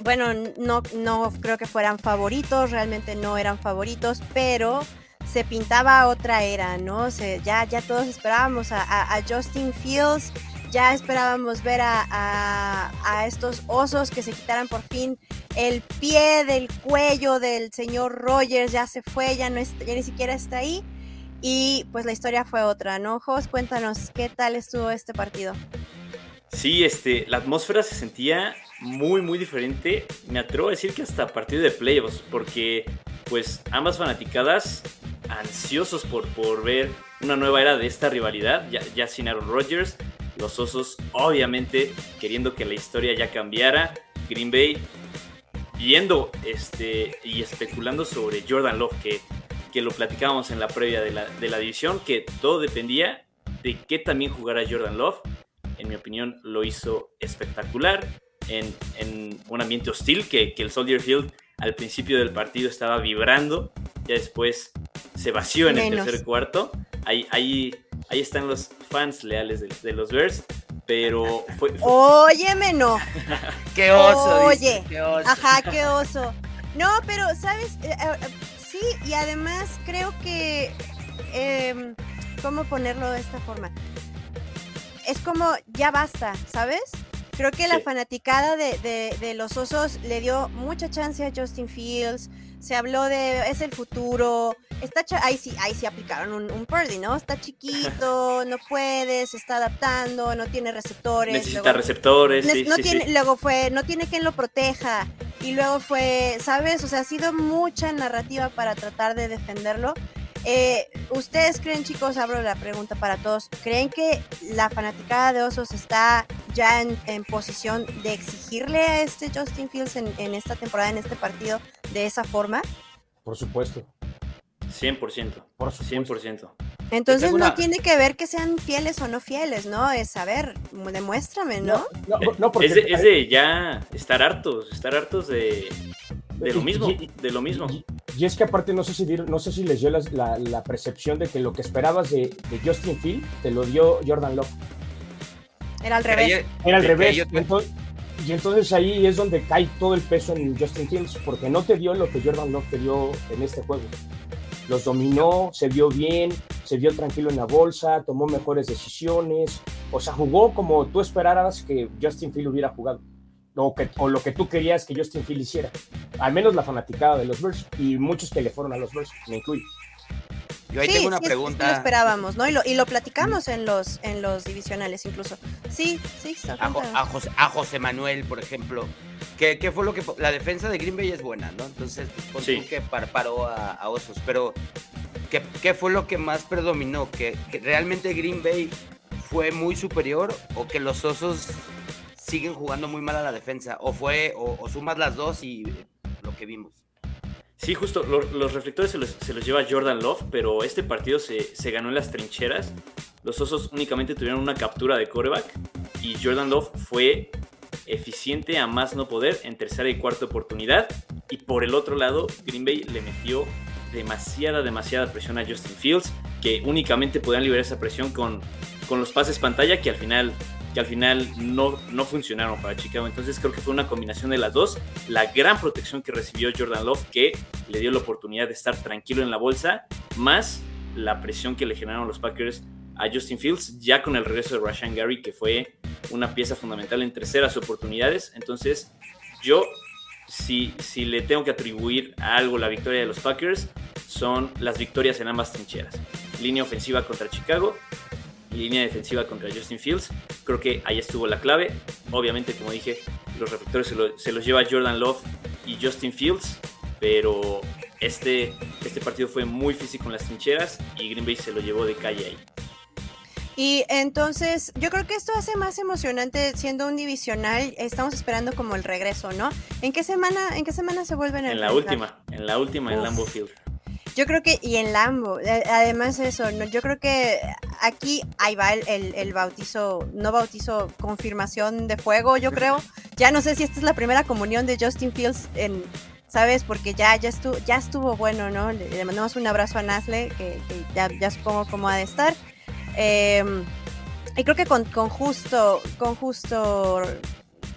bueno, no, no creo que fueran favoritos, realmente no eran favoritos, pero se pintaba otra era, ¿no? ya, ya todos esperábamos a, Justin Fields, ya esperábamos ver a, estos osos que se quitaran por fin el pie del cuello del señor Rogers ya se fue, ya, no ya ni siquiera está ahí. Y pues la historia fue otra, ¿no? Jos, cuéntanos, ¿qué tal estuvo este partido? Sí, este, la atmósfera se sentía muy, muy diferente. Me atrevo a decir que hasta a partir de playoffs, porque pues ambas fanaticadas ansiosos por, por ver una nueva era de esta rivalidad, ya, ya sin Aaron Rodgers, los Osos obviamente queriendo que la historia ya cambiara, Green Bay viendo este, y especulando sobre Jordan Love, que, que lo platicábamos en la previa de la, de la división, que todo dependía de qué también jugara Jordan Love. En mi opinión, lo hizo espectacular en, un ambiente hostil que, el Soldier Field al principio del partido estaba vibrando, ya después se vació en el tercer cuarto. Ahí, ahí, ahí están los fans leales de, los Bears, pero fue... Óyeme, no. qué oso. Oye, ajá, qué oso. No, pero, ¿sabes? Eh, eh, sí, y además creo que... Em, ¿Cómo ponerlo de esta forma? es como, ya basta, ¿sabes? Creo que la fanaticada de, los osos le dio mucha chance a Justin Fields. Se habló de es el futuro. Está ahí sí, ahí sí aplicaron un, un Purdy, ¿no? Está chiquito, no puede, se está adaptando, no tiene receptores. Necesita receptores. no tiene, Luego fue, no tiene quien lo proteja. Y luego fue, ¿sabes? O sea, ha sido mucha narrativa para tratar de defenderlo. Eh, ¿Ustedes creen, chicos, abro la pregunta para todos, ¿creen que la fanaticada de Osos está ya en, posición de exigirle a este Justin Fields en, esta temporada, en este partido, de esa forma? Por supuesto. 100%. Por 100%. Entonces no tiene que ver que sean fieles o no fieles, ¿no? Es saber, demuéstrame, ¿no? no, es, de, ya estar hartos, estar hartos de, de lo mismo, de lo mismo. Y es que aparte no sé si, no sé si les dio la, percepción de que lo que esperabas de, Justin Field te lo dio Jordan Love. Era al revés. Era al revés. y entonces ahí es donde cae todo el peso en Justin Fields, porque no te dio lo que Jordan Love te dio en este juego. Los dominó, se vio bien, se vio tranquilo en la bolsa, tomó mejores decisiones. O sea, jugó como tú esperaras que Justin Field hubiera jugado o, lo que tú querías que Justin Field hiciera. Al menos la fanaticada de los Bears y muchos que le fueron a los Bears, me incluyo. Yo ahí tengo una pregunta. Sí, lo esperábamos, ¿no? Y lo, y lo platicamos en los, en los divisionales incluso. Sí, sí, a, a, José, a José Manuel, por ejemplo. ¿Qué, ¿Qué, fue lo que... La defensa de Green Bay es buena, ¿no? Entonces, pues, sí. que paró a, a, Osos. Pero, ¿qué, ¿qué, fue lo que más predominó? ¿Que, ¿Que realmente Green Bay fue muy superior o que los Osos siguen jugando muy mal a la defensa. O fue, o, sumas las dos y lo que vimos. Sí, justo, los reflectores se los, lleva Jordan Love, pero este partido se, se, ganó en las trincheras. Los Osos únicamente tuvieron una captura de coreback y Jordan Love fue eficiente a más no poder en tercera y cuarta oportunidad. Y por el otro lado, Green Bay le metió demasiada, demasiada presión a Justin Fields, que únicamente podían liberar esa presión con, con los pases pantalla, que al final que al final no, no funcionaron para Chicago. Entonces creo que fue una combinación de las dos. La gran protección que recibió Jordan Love, que le dio la oportunidad de estar tranquilo en la bolsa, más la presión que le generaron los Packers a Justin Fields, ya con el regreso de Rashan Gary, que fue una pieza fundamental en terceras oportunidades. Entonces, yo, si, si le tengo que atribuir a algo la victoria de los Packers, son las victorias en ambas trincheras. Línea ofensiva contra Chicago línea defensiva contra Justin Fields. Creo que ahí estuvo la clave. Obviamente, como dije, los reflectores se, los lleva Jordan Love y Justin Fields, pero este, este partido fue muy físico en las trincheras y Green Bay se lo llevó de calle ahí. Y entonces, yo creo que esto hace más emocionante siendo un divisional. Estamos esperando como el regreso, ¿no? ¿En qué semana, en qué semana se vuelven a En la última, en la última en Lambeau Field. Yo creo que, y en Lambo, además eso, ¿no? yo creo que aquí ahí va el, el, bautizo, no bautizo, confirmación de fuego, yo creo. Ya no sé si esta es la primera comunión de Justin Fields en, ¿sabes? Porque ya, ya, estuvo, ya estuvo bueno, ¿no? Le, mandamos un abrazo a Nasle, que, ya, ya, supongo cómo ha de estar. Em, y creo que con, con justo, con justo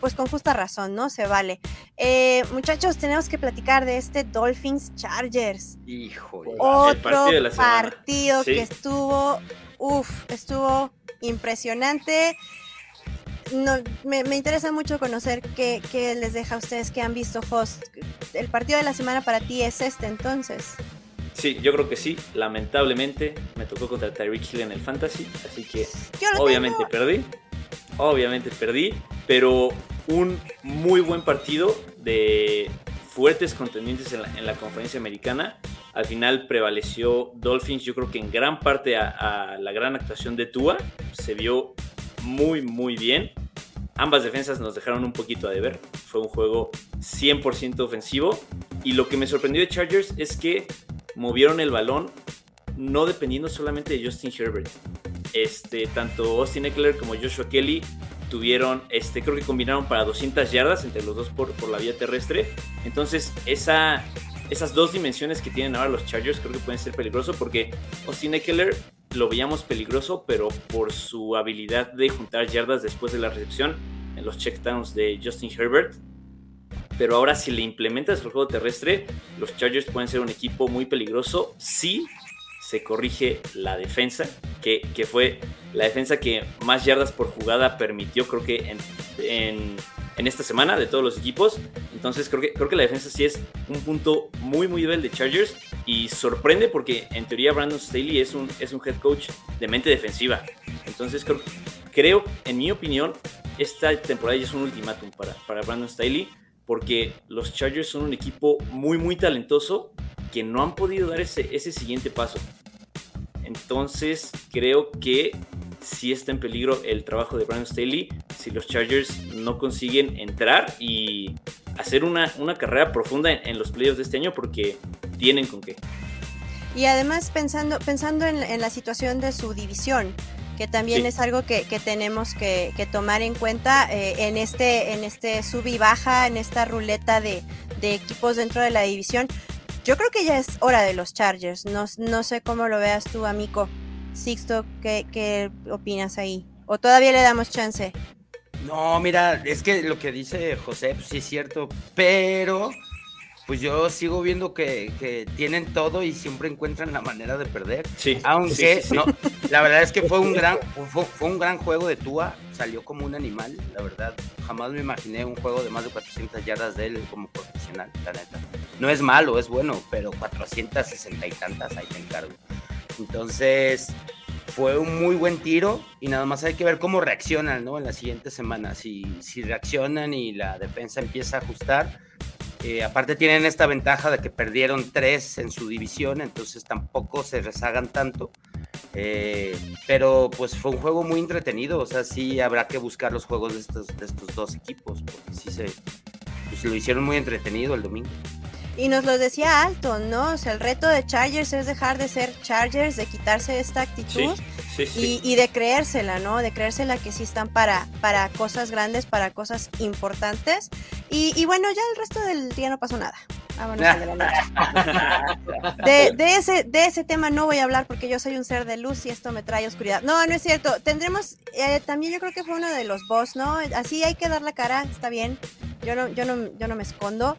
pues con justa razón, ¿no? Se vale. Eh, muchachos, tenemos que platicar de este Dolphins Chargers. Hijo Otro partido, que estuvo, uff, estuvo impresionante. no, me, interesa mucho conocer qué, les deja a ustedes que han visto host. El partido de la semana para ti es este entonces. Sí, yo creo que sí. Lamentablemente me tocó contra Tyreek Hill en el Fantasy, así que obviamente perdí. Obviamente perdí, pero un muy buen partido de fuertes contendientes en la, en la conferencia americana. Al final prevaleció Dolphins, yo creo que en gran parte a, la gran actuación de Tua. Se vio muy, muy bien. Ambas defensas nos dejaron un poquito a deber. Fue un juego 100% ofensivo. Y lo que me sorprendió de Chargers es que movieron el balón no dependiendo solamente de Justin Herbert. Este, tanto Austin Eckler como Joshua Kelly tuvieron, este, creo que combinaron para 200 yardas entre los dos por, por la vía terrestre. Entonces, esa, esas dos dimensiones que tienen ahora los Chargers creo que pueden ser peligrosos porque Austin Eckler lo veíamos peligroso, pero por su habilidad de juntar yardas después de la recepción en los checkdowns de Justin Herbert. Pero ahora si le implementas el juego terrestre, los Chargers pueden ser un equipo muy peligroso se corrige la defensa, que, que fue la defensa que más yardas por jugada permitió, creo que en, en esta semana de todos los equipos. Entonces creo que, creo que la defensa sí es un punto muy, muy débil de Chargers y sorprende porque en teoría Brandon Staley es un, es un head coach de mente defensiva. Entonces creo, creo, en mi opinión, esta temporada ya es un ultimátum para, para Brandon Staley porque los Chargers son un equipo muy, muy talentoso que no han podido dar ese, ese siguiente paso. Entonces creo que si está en peligro el trabajo de Brandon Staley si los Chargers no consiguen entrar y hacer una, una carrera profunda en, los playoffs de este año porque tienen con qué. Y además pensando, pensando en, la situación de su división, que también es algo que, tenemos que, tomar en cuenta eh, en este en este sub y baja, en esta ruleta de, equipos dentro de la división. Yo creo que ya es hora de los Chargers. No, no sé cómo lo veas tú, amigo. Sixto, ¿qué, ¿qué, opinas ahí? ¿O todavía le damos chance? No, mira, es que lo que dice José, pues sí es cierto, pero pues yo sigo viendo que, tienen todo y siempre encuentran la manera de perder. Sí. Aunque no, la verdad es que fue un gran, fue, un gran juego de Tua, salió como un animal, la verdad. Jamás me imaginé un juego de más de 400 yardas de él como profesional, la neta. No es malo, es bueno, pero 460 y tantas ahí te encargo. Entonces, fue un muy buen tiro y nada más hay que ver cómo reaccionan ¿no? en la siguiente semana. Si, si reaccionan y la defensa empieza a ajustar. Eh, aparte tienen esta ventaja de que perdieron tres en su división, entonces tampoco se rezagan tanto. Eh, pero pues fue un juego muy entretenido, o sea, sí habrá que buscar los juegos de estos, de estos dos equipos, porque sí se pues, lo hicieron muy entretenido el domingo. Y nos lo decía Alton, ¿no? O sea, el reto de Chargers es dejar de ser Chargers, de quitarse esta actitud Y, de creérsela, ¿no? De creérsela que sí están para, para cosas grandes, para cosas importantes. Y, bueno, ya el resto del día no pasó nada. Vámonos a de, de, ese, de ese tema no voy a hablar porque yo soy un ser de luz y esto me trae oscuridad. No, no es cierto. Tendremos, eh, también yo creo que fue uno de los boss, ¿no? Así hay que dar la cara, está bien. Yo no, yo no, yo no me escondo.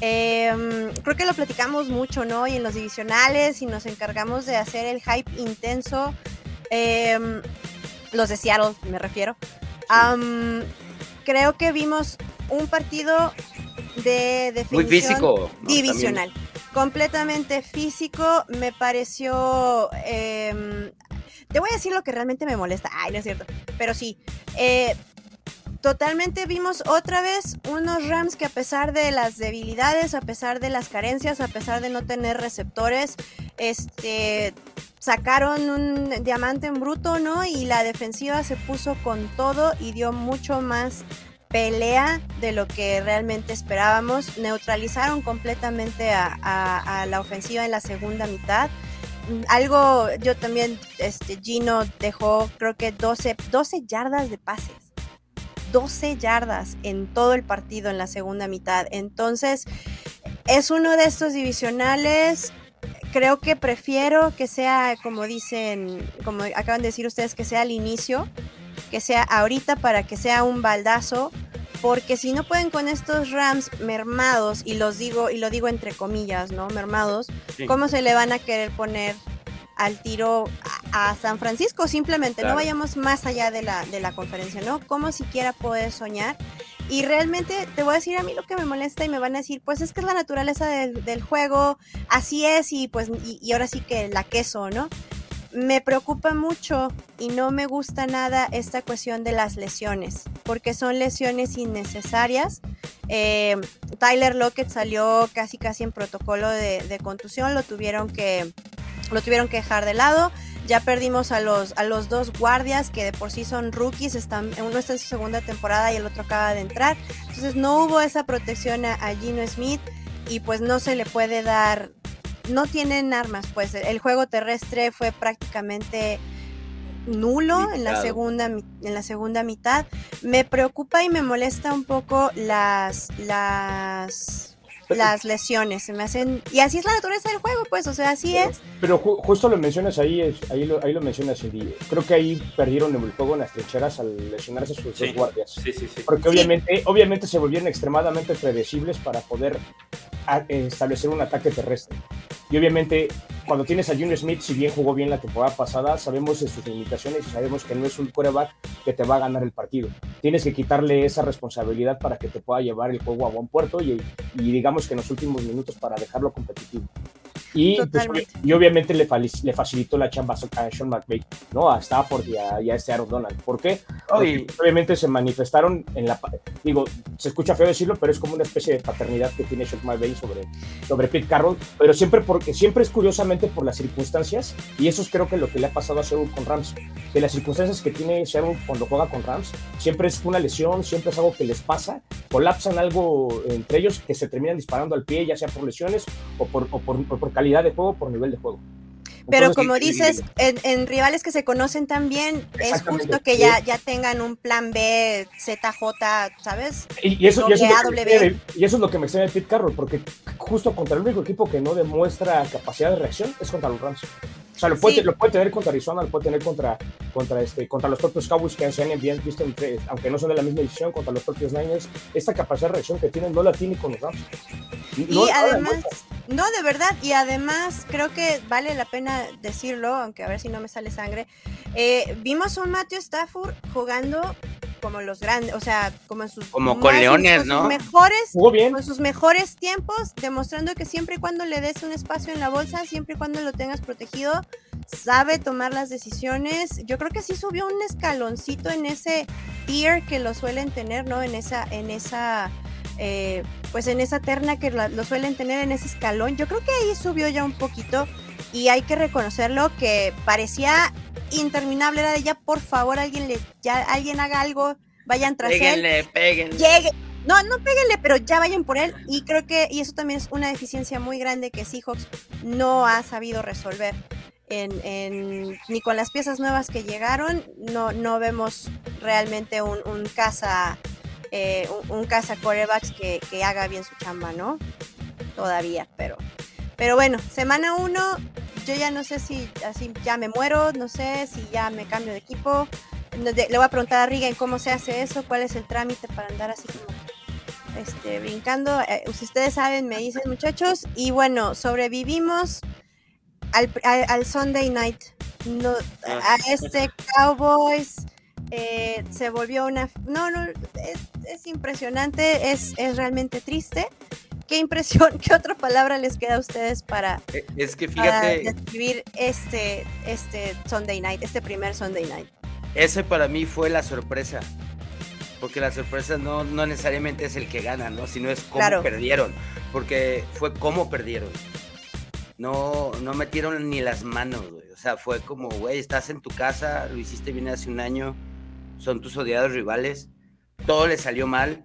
Em, creo que lo platicamos mucho, ¿no? Y en los divisionales y nos encargamos de hacer el hype intenso. Em, los de Seattle, me refiero. creo que vimos un partido de definición físico, divisional. Completamente físico. Me pareció. Em, te voy a decir lo que realmente me molesta. Ay, no es cierto. Pero sí. Eh, totalmente vimos otra vez unos Rams que a pesar de las debilidades, a pesar de las carencias, a pesar de no tener receptores, este sacaron un diamante en bruto, ¿no? Y la defensiva se puso con todo y dio mucho más pelea de lo que realmente esperábamos. Neutralizaron completamente a, la ofensiva en la segunda mitad. Algo, yo también, este, Gino dejó creo que 12, 12 yardas de pases 12 yardas en todo el partido en la segunda mitad. Entonces, es uno de estos divisionales. Creo que prefiero que sea, como dicen, como acaban de decir ustedes, que sea al inicio, que sea ahorita para que sea un baldazo, porque si no pueden con estos Rams mermados, y los digo, y lo digo entre comillas, ¿no? Mermados, ¿cómo se le van a querer poner al tiro a San Francisco, simplemente, no vayamos más allá de la, de la conferencia, ¿no? Como siquiera puedes soñar. Y realmente te voy a decir a mí lo que me molesta y me van a decir, pues es que es la naturaleza del, del juego, así es y pues y, y ahora sí que la queso, ¿no? Me preocupa mucho y no me gusta nada esta cuestión de las lesiones, porque son lesiones innecesarias. Eh, Tyler Lockett salió casi casi en protocolo de, de contusión, lo tuvieron que lo tuvieron que dejar de lado. Ya perdimos a los, a los dos guardias que de por sí son rookies, están, uno está en su segunda temporada y el otro acaba de entrar. Entonces no hubo esa protección a, a Gino Smith y pues no se le puede dar, no tienen armas, pues el juego terrestre fue prácticamente nulo en la segunda en la segunda mitad. Me preocupa y me molesta un poco las las las lesiones, se me hacen y así es la naturaleza del juego, pues, o sea, así es. Pero ju- justo lo mencionas ahí, es- ahí, lo, ahí lo mencionas, Cindy. Creo que ahí perdieron el juego en las trincheras al lesionarse sus Sí. dos guardias. Sí, sí, sí. Porque Sí. obviamente, obviamente se volvieron extremadamente predecibles para poder a- establecer un ataque terrestre. Y obviamente, cuando tienes a Junior Smith, si bien jugó bien la temporada pasada, sabemos de sus limitaciones y sabemos que no es un quarterback que te va a ganar el partido. Tienes que quitarle esa responsabilidad para que te pueda llevar el juego a buen puerto y, y digamos que en los últimos minutos para dejarlo competitivo. Y, pues, y obviamente le, le facilitó la chamba a Sean McVay, ¿no? A Stafford y a, y a este Aaron Donald. ¿Por qué? Obviamente se manifestaron en la... Digo, se escucha feo decirlo, pero es como una especie de paternidad que tiene Sean McVay sobre, sobre Pete Carroll, pero siempre, porque, siempre es curiosamente por las circunstancias, y eso es creo que lo que le ha pasado a Seattle con Rams, que las circunstancias que tiene Seattle cuando juega con Rams, siempre es una lesión, siempre es algo que les pasa, colapsan algo entre ellos que se terminan disparando al pie, ya sea por lesiones o por, o por calidad de juego, por nivel de juego. Pero Entonces, como dices, en, en rivales que se conocen tan bien, es justo que ya, ya tengan un plan B, ZJ, ¿sabes? Y, y eso, y, eso es lo que me W. extraña de- y eso es lo que me extraña de Pete Carroll, porque justo contra el único equipo que no demuestra capacidad de reacción es contra los Rams. O sea, lo puede, Sí. lo puede tener contra Arizona, lo puede tener contra, contra, este, contra los propios Cowboys que se han bien visto, entre- aunque no son de la misma división, contra los propios Niners. Esta capacidad de reacción que tienen no la tiene con los Rams. Y No- la además, no, de verdad, y además creo que vale la pena decirlo, aunque a ver si no me sale sangre. eh, vimos un Matthew Stafford jugando como los grandes, o sea, como en sus Como con Leones, ¿no? sus mejores jugó bien. con sus mejores tiempos, demostrando que siempre y cuando le des un espacio en la bolsa, siempre y cuando lo tengas protegido, sabe tomar las decisiones. Yo creo que sí subió un escaloncito en ese tier que lo suelen tener, ¿no? En esa, en esa, eh, pues en esa terna que la- lo suelen tener en ese escalón. Yo creo que ahí subió ya un poquito y hay que reconocerlo que parecía interminable. Era de ya, por favor, alguien le, ya alguien haga algo, vayan tras él péguenle, péguenle. llegue. No, no péguenle, pero ya vayan por él. Y creo que, y eso también es una deficiencia muy grande que Seahawks no ha sabido resolver. En, en- ni con las piezas nuevas que llegaron, no, no vemos realmente un, un casa, eh, un, un casa quarterbacks que, que haga bien su chamba, ¿no? Todavía, pero, pero bueno, semana uno, yo ya no sé si así ya me muero, no sé si ya me cambio de equipo. Le voy a preguntar a Rigen cómo se hace eso, cuál es el trámite para andar así como este, brincando. Eh, si ustedes saben, me dicen muchachos. Y bueno, sobrevivimos al, al- al Sunday night. No, a este Cowboys eh, se volvió una... No, no, es, es impresionante, es, es realmente triste. ¿Qué impresión, qué otra palabra les queda a ustedes para, Eh, Es que para fíjate, describir este, este Sunday night, este primer Sunday night? ese para mí fue la sorpresa. Porque la sorpresa no, no necesariamente es el que gana, ¿no? Sino es cómo Claro. perdieron. Porque fue cómo perdieron. No, no metieron ni las manos, güey. O sea, fue como, güey, estás en tu casa, lo hiciste bien hace un año, son tus odiados rivales, todo le salió mal.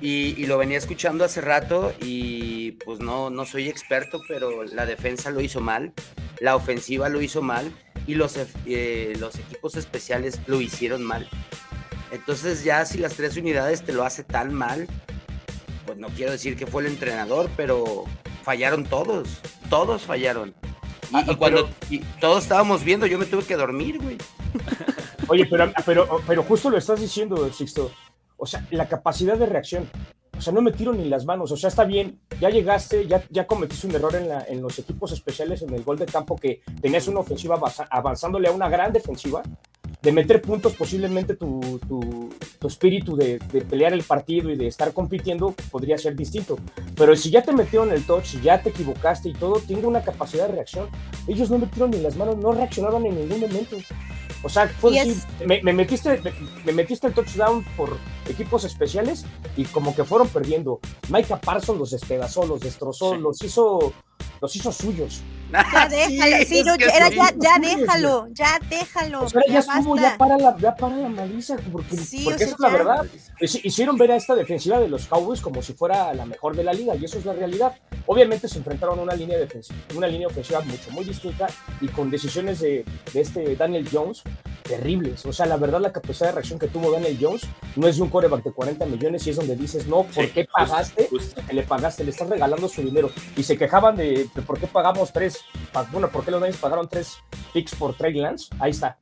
Y, y lo venía escuchando hace rato y pues no, no soy experto, pero la defensa lo hizo mal, la ofensiva lo hizo mal y los, eh, los equipos especiales lo hicieron mal. Entonces ya si las tres unidades te lo hace tan mal, pues no quiero decir que fue el entrenador, pero fallaron todos, todos fallaron. Y, Ah, y cuando y todos estábamos viendo, yo me tuve que dormir, güey. Oye, pero, pero, pero justo lo estás diciendo, Sixto. O sea, la capacidad de reacción. o sea, no me tiro ni las manos. O sea, está bien, ya llegaste, ya, ya cometiste un error en, la, en los equipos especiales en el gol de campo que tenías una ofensiva avanzándole a una gran defensiva de meter puntos, posiblemente tu, tu, espíritu de, pelear el partido y de estar compitiendo podría ser distinto. Pero si ya te metieron el touch, si ya te equivocaste y todo, tengo una capacidad de reacción. Ellos no metieron ni las manos, no reaccionaban en ningún momento. O sea, fue me, metiste, me, metiste el touchdown por equipos especiales y como que fueron perdiendo. Micah Parsons los despedazó, los destrozó, los hizo los hizo suyos. Ya déjalo, sí, era ya, ya déjalo, ya déjalo. O sea, ya, estuvo, ya para la, ya para la maliza, porque, porque esa es la verdad. Hicieron ver a esta defensiva de los Cowboys como si fuera la mejor de la liga, y eso es la realidad. Obviamente se enfrentaron a una línea defensiva, una línea ofensiva mucho, muy distinta, y con decisiones de, de este Daniel Jones terribles. O sea, la verdad, la capacidad de reacción que tuvo Daniel Jones no es de un coreback de 40 millones y es donde dices, no, ¿por qué pagaste? Le pagaste, le estás regalando su dinero. Y se quejaban de, por qué pagamos tres, bueno, ¿por qué los Niners pagaron tres picks por Trey Lance? Ahí está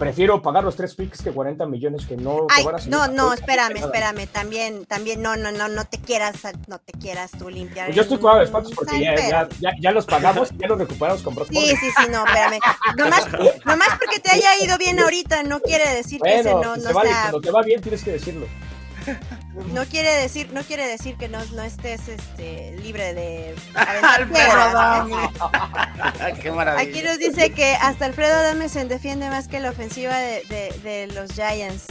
prefiero pagar los tres picks que 40 millones que no te van a No, no, espérame, espérame, también, también, no, no, no, no te quieras, no te quieras tú limpiar. Pues yo estoy cuidado de espatos porque ya, ya, ya, los pagamos y ya los recuperamos con Brock Sí, sí, sí, no, espérame. Nomás, nomás porque te haya ido bien ahorita no quiere decir que ese no, no está... Cuando te va bien tienes que decirlo. No quiere decir, no quiere decir que no, no estés este, libre de Qué maravilla. Aquí nos dice que hasta Alfredo Adame se defiende más que la ofensiva de, de, los Giants.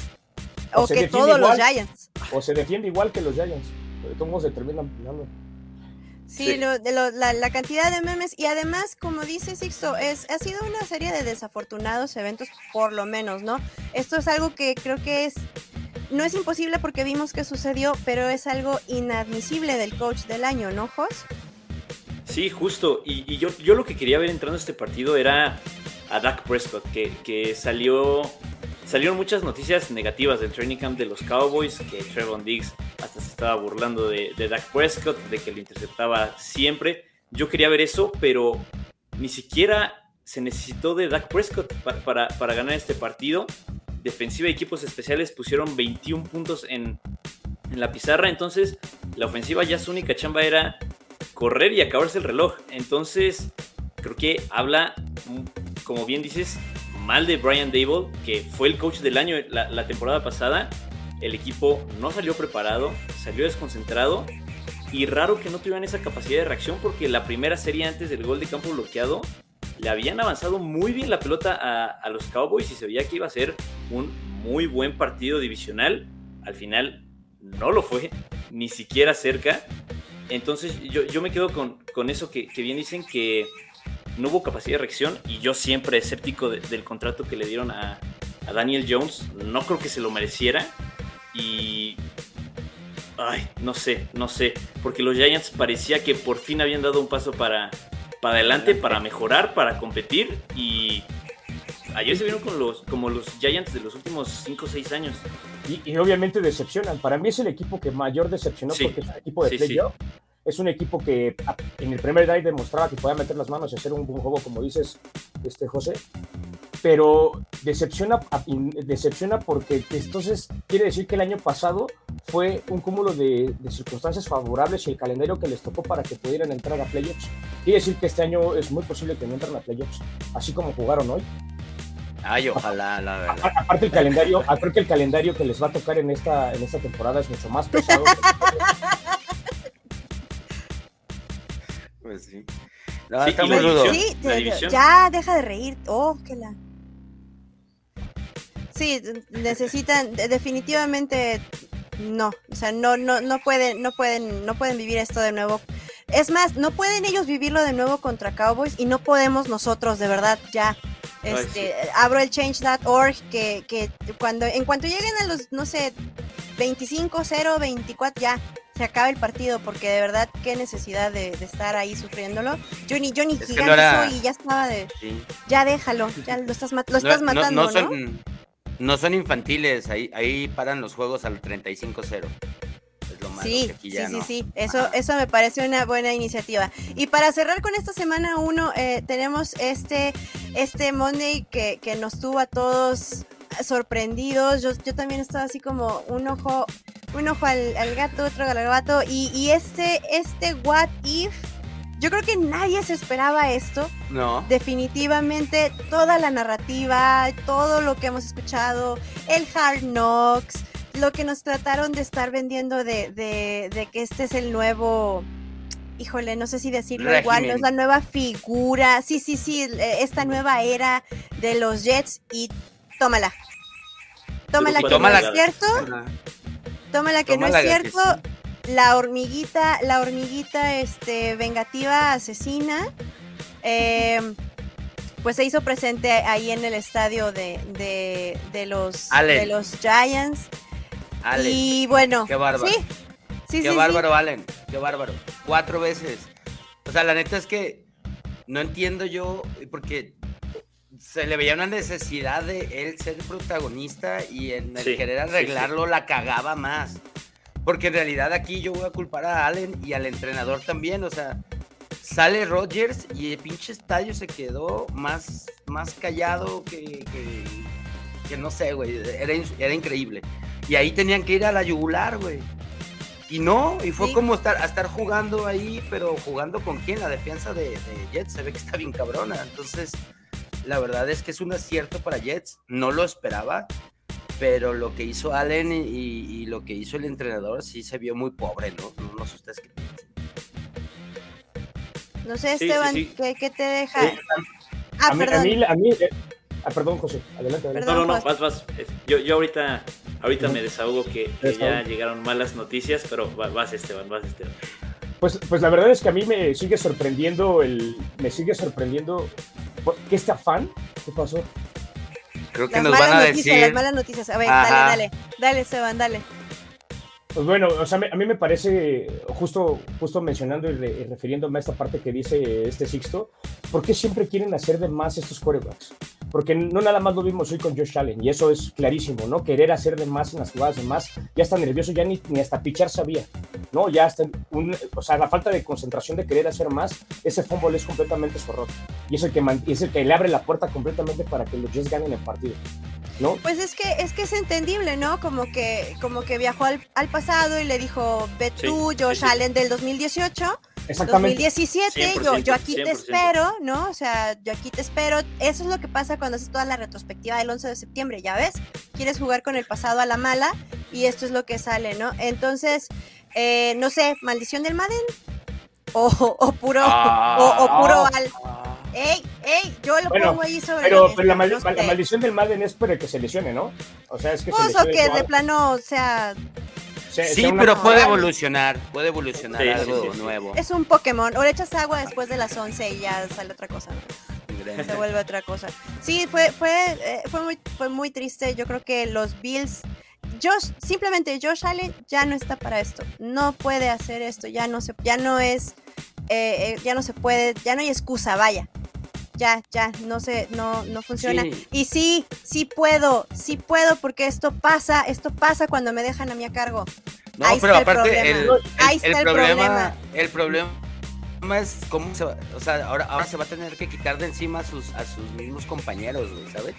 O, que todos los Giants. O se defiende igual que los Giants. Todos se terminan Sí, Lo, de lo, la, la, cantidad de memes y además, como dice Sixto, es, ha sido una serie de desafortunados eventos, por lo menos, ¿no? Esto es algo que creo que es no es imposible porque vimos que sucedió, pero es algo inadmisible del coach del año, ¿no, Jos? Sí, justo. Y, yo, yo lo que quería ver entrando a este partido era a Dak Prescott, que, salió. Salieron muchas noticias negativas del training camp de los Cowboys, que Trevon Diggs hasta se estaba burlando de, Dak Prescott, de que lo interceptaba siempre. Yo quería ver eso, pero ni siquiera se necesitó de Dak Prescott para ganar este partido defensiva y equipos especiales pusieron 21 puntos en, la pizarra. Entonces, la ofensiva ya su única chamba era correr y acabarse el reloj. Entonces, creo que habla, como bien dices, mal de Brian Dable, que fue el coach del año la, temporada pasada. El equipo no salió preparado, salió desconcentrado y raro que no tuvieran esa capacidad de reacción porque la primera serie antes del gol de campo bloqueado le habían avanzado muy bien la pelota a, los Cowboys y se veía que iba a ser un muy buen partido divisional. Al final no lo fue, ni siquiera cerca. Entonces yo, me quedo con, con eso que, bien dicen que no hubo capacidad de reacción y yo siempre escéptico del contrato que le dieron a, a Daniel Jones. No creo que se lo mereciera y ay, no sé, no sé, porque los Giants parecía que por fin habían dado un paso para, para adelante, para mejorar, para competir y ayer se vieron con los, como los Giants de los últimos 5 o 6 años. Y, obviamente decepcionan. Para mí es el equipo que mayor decepcionó porque es un equipo de playoff. Es un equipo que en el primer drive demostraba que podía meter las manos y hacer un buen juego, como dices, este José. Pero decepciona, decepciona porque entonces quiere decir que el año pasado fue un cúmulo de, circunstancias favorables y el calendario que les tocó para que pudieran entrar a playoffs. Quiere decir que este año es muy posible que no entren a playoffs, así como jugaron hoy. Ay, ojalá, la verdad. Aparte el calendario, creo que el calendario que les va a tocar en esta, en esta temporada es mucho más pesado. pues sí. ya deja de reír. Oh, que la. Sí, necesitan, definitivamente no, o sea, no, no, no pueden, no pueden, no pueden vivir esto de nuevo. Es más, no pueden ellos vivirlo de nuevo contra Cowboys y no podemos nosotros, de verdad, ya. Este, abro el change.org que, que cuando, en cuanto lleguen a los, no sé, 25, 0, 24, ya, se acaba el partido, porque de verdad, qué necesidad de, estar ahí sufriéndolo. Johnny, Johnny gigante y ya estaba de, ya déjalo, ya lo estás, lo estás matando, ¿no? No son infantiles, ahí, ahí paran los juegos al 35-0. Es lo malo sí, sí, sí, sí, eso, eso me parece una buena iniciativa. Y para cerrar con esta semana uno, eh, tenemos este, este Monday que, que nos tuvo a todos sorprendidos. Yo, yo también estaba así como un ojo un ojo al, al gato, otro al gato. Y, y este, este What If, yo creo que nadie se esperaba esto. No. Definitivamente toda la narrativa, todo lo que hemos escuchado, el Hard Knocks, lo que nos trataron de estar vendiendo de, de, de que este es el nuevo, híjole, no sé si decirlo igual, no es la nueva figura, sí, sí, sí, esta nueva era de los Jets y tómala. Tómala que Tómala. no es cierto, tómala que Tómala no es cierto. sí. La hormiguita, la hormiguita este, vengativa asesina, eh, pues se hizo presente ahí en el estadio de, de, de los, Allen. de los Giants. Ale, Y bueno, Qué bárbaro. sí, sí, qué sí, bárbaro, Allen. Qué bárbaro. Cuatro veces. O sea, la neta es que no entiendo yo, porque se le veía una necesidad de él ser protagonista y en el Sí, querer sí, sí. arreglarlo la cagaba más. Porque en realidad aquí yo voy a culpar a Allen y al entrenador también. O sea, sale Rodgers y el pinche estadio se quedó más, más callado que, que, que no sé, güey. Era, era increíble. Y ahí tenían que ir a la yugular, güey. Y no, y fue Sí. como estar, a estar jugando ahí, pero jugando con quién, la defensa de, de Jets, se ve que está bien cabrona. Entonces, la verdad es que es un acierto para Jets, no lo esperaba, pero lo que hizo Allen y, y lo que hizo el entrenador sí se vio muy pobre, ¿no? No, no sé ustedes qué piensan. No sé, Sí, sí, Esteban, sí. ¿qué, qué te deja? Sí, ah, a mí, a perdón. mí, a mí, eh, ah, perdón, José, adelante, adelante. Perdón. No, no, no, vas, vas. Yo, yo ahorita, ahorita me desahogo que, ya llegaron malas noticias, pero va- vas Esteban, vas Esteban. Pues, pues la verdad es que a mí me sigue sorprendiendo el, me sigue sorprendiendo que este afán, ¿qué pasó? Creo que Las nos malas van a noticias, decir... las malas noticias. A ver, Ajá. dale, dale. Dale, Esteban, dale. Pues bueno, o sea, a mí me parece, justo, justo mencionando y, re- y refiriéndome a esta parte que dice este Sixto, ¿por qué siempre quieren hacer de más estos quarterbacks? Porque no nada más lo vimos hoy con Josh Allen, y eso es clarísimo, ¿no? Querer hacer de más en las jugadas de más, ya está nervioso, ya ni, ni hasta pichar sabía, ¿no? Ya hasta, un, o sea, la falta de concentración de querer hacer más, ese fumble es completamente error, y es el que, es el que le abre la puerta completamente para que los Jets ganen el partido, ¿no? Pues es que es que es entendible, ¿no? Como que como que viajó al, al pasado y le dijo, ve Sí, tú, sí, Josh sí. Allen del 2018, Exactamente. 2017, yo, yo aquí te 100%. espero, ¿no? O sea, yo aquí te espero. Eso es lo que pasa cuando haces toda la retrospectiva del 11 de septiembre, ¿ya ves? Quieres jugar con el pasado a la mala y esto es lo que sale, ¿no? Entonces, eh, no sé, maldición del Madden o, o puro o, o puro al. ¡Ey, ey! Yo lo Bueno, pongo ahí sobre Pero, la pero la, mal- maldición del Madden es el que se lesione, ¿no? O sea, es que se Pues, lesione. que de plano, o sea, sea- Sí, una- pero puede evolucionar, puede evolucionar Sí, algo sí, sí. nuevo. es un Pokémon. O le echas agua después de las 11 y ya sale otra cosa. Se vuelve otra cosa. Sí, fue, fue, eh, fue, muy, fue muy triste. Yo creo que los Bills. Josh, simplemente Josh Allen ya no está para esto. No puede hacer esto. Ya no se, ya no es, eh, eh, ya no se puede, ya no hay excusa, vaya. Ya, ya, no se, no, no funciona. Sí. Y sí, sí puedo, sí puedo, porque esto pasa, esto pasa cuando me dejan a mí a cargo. No, Ahí pero está el aparte, problema. el, el- Ahí el está el problema, problema. el problema es cómo se va, o sea, ahora, ahora se va a tener que quitar de encima a sus, a sus mismos compañeros, güey, ¿sabes?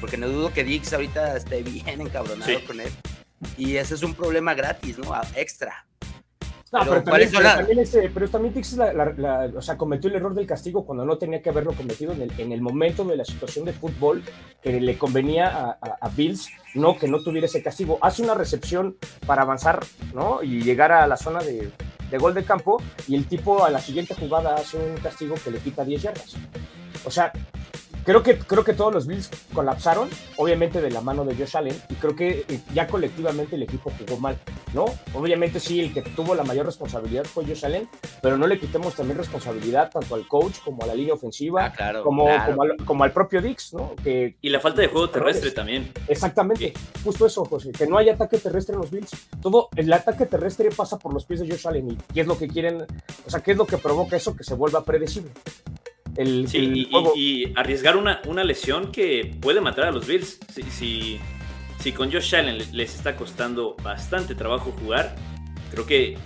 Porque no dudo que Dix ahorita esté bien encabronado Sí. con él. Y ese es un problema gratis, ¿no? A- Extra. No, Pero, pero, ¿cuáles también, pero también este- pero también Dix la- la- la- o sea, cometió el error del castigo cuando no tenía que haberlo cometido en el, en el momento de la situación de fútbol que le convenía a, a- a Bills, no que no tuviera ese castigo. Hace una recepción para avanzar, ¿no? Y llegar a la zona de, de gol de campo y el tipo a la siguiente jugada hace un castigo que le quita 10 yardas. O sea, creo que, creo que todos los Bills colapsaron, obviamente de la mano de Josh Allen, y creo que eh, ya colectivamente el equipo jugó mal, ¿no? Obviamente sí, el que tuvo la mayor responsabilidad fue Josh Allen, pero no le quitemos también responsabilidad tanto al coach como a la línea ofensiva, Ah, claro. como, claro. como, al, como al propio Dix, ¿no? Que Y la falta de juego terrestre Errores. también. exactamente, justo eso, José, que no hay ataque terrestre en los Bills. Todo el ataque terrestre pasa por los pies de Josh Allen y qué es lo que quieren, o sea, qué es lo que provoca eso que se vuelva predecible. El, Sí, el y, juego- y- y arriesgar una, una lesión que puede matar a los Bills. Si, si, si con Josh Allen le- les está costando bastante trabajo jugar, creo que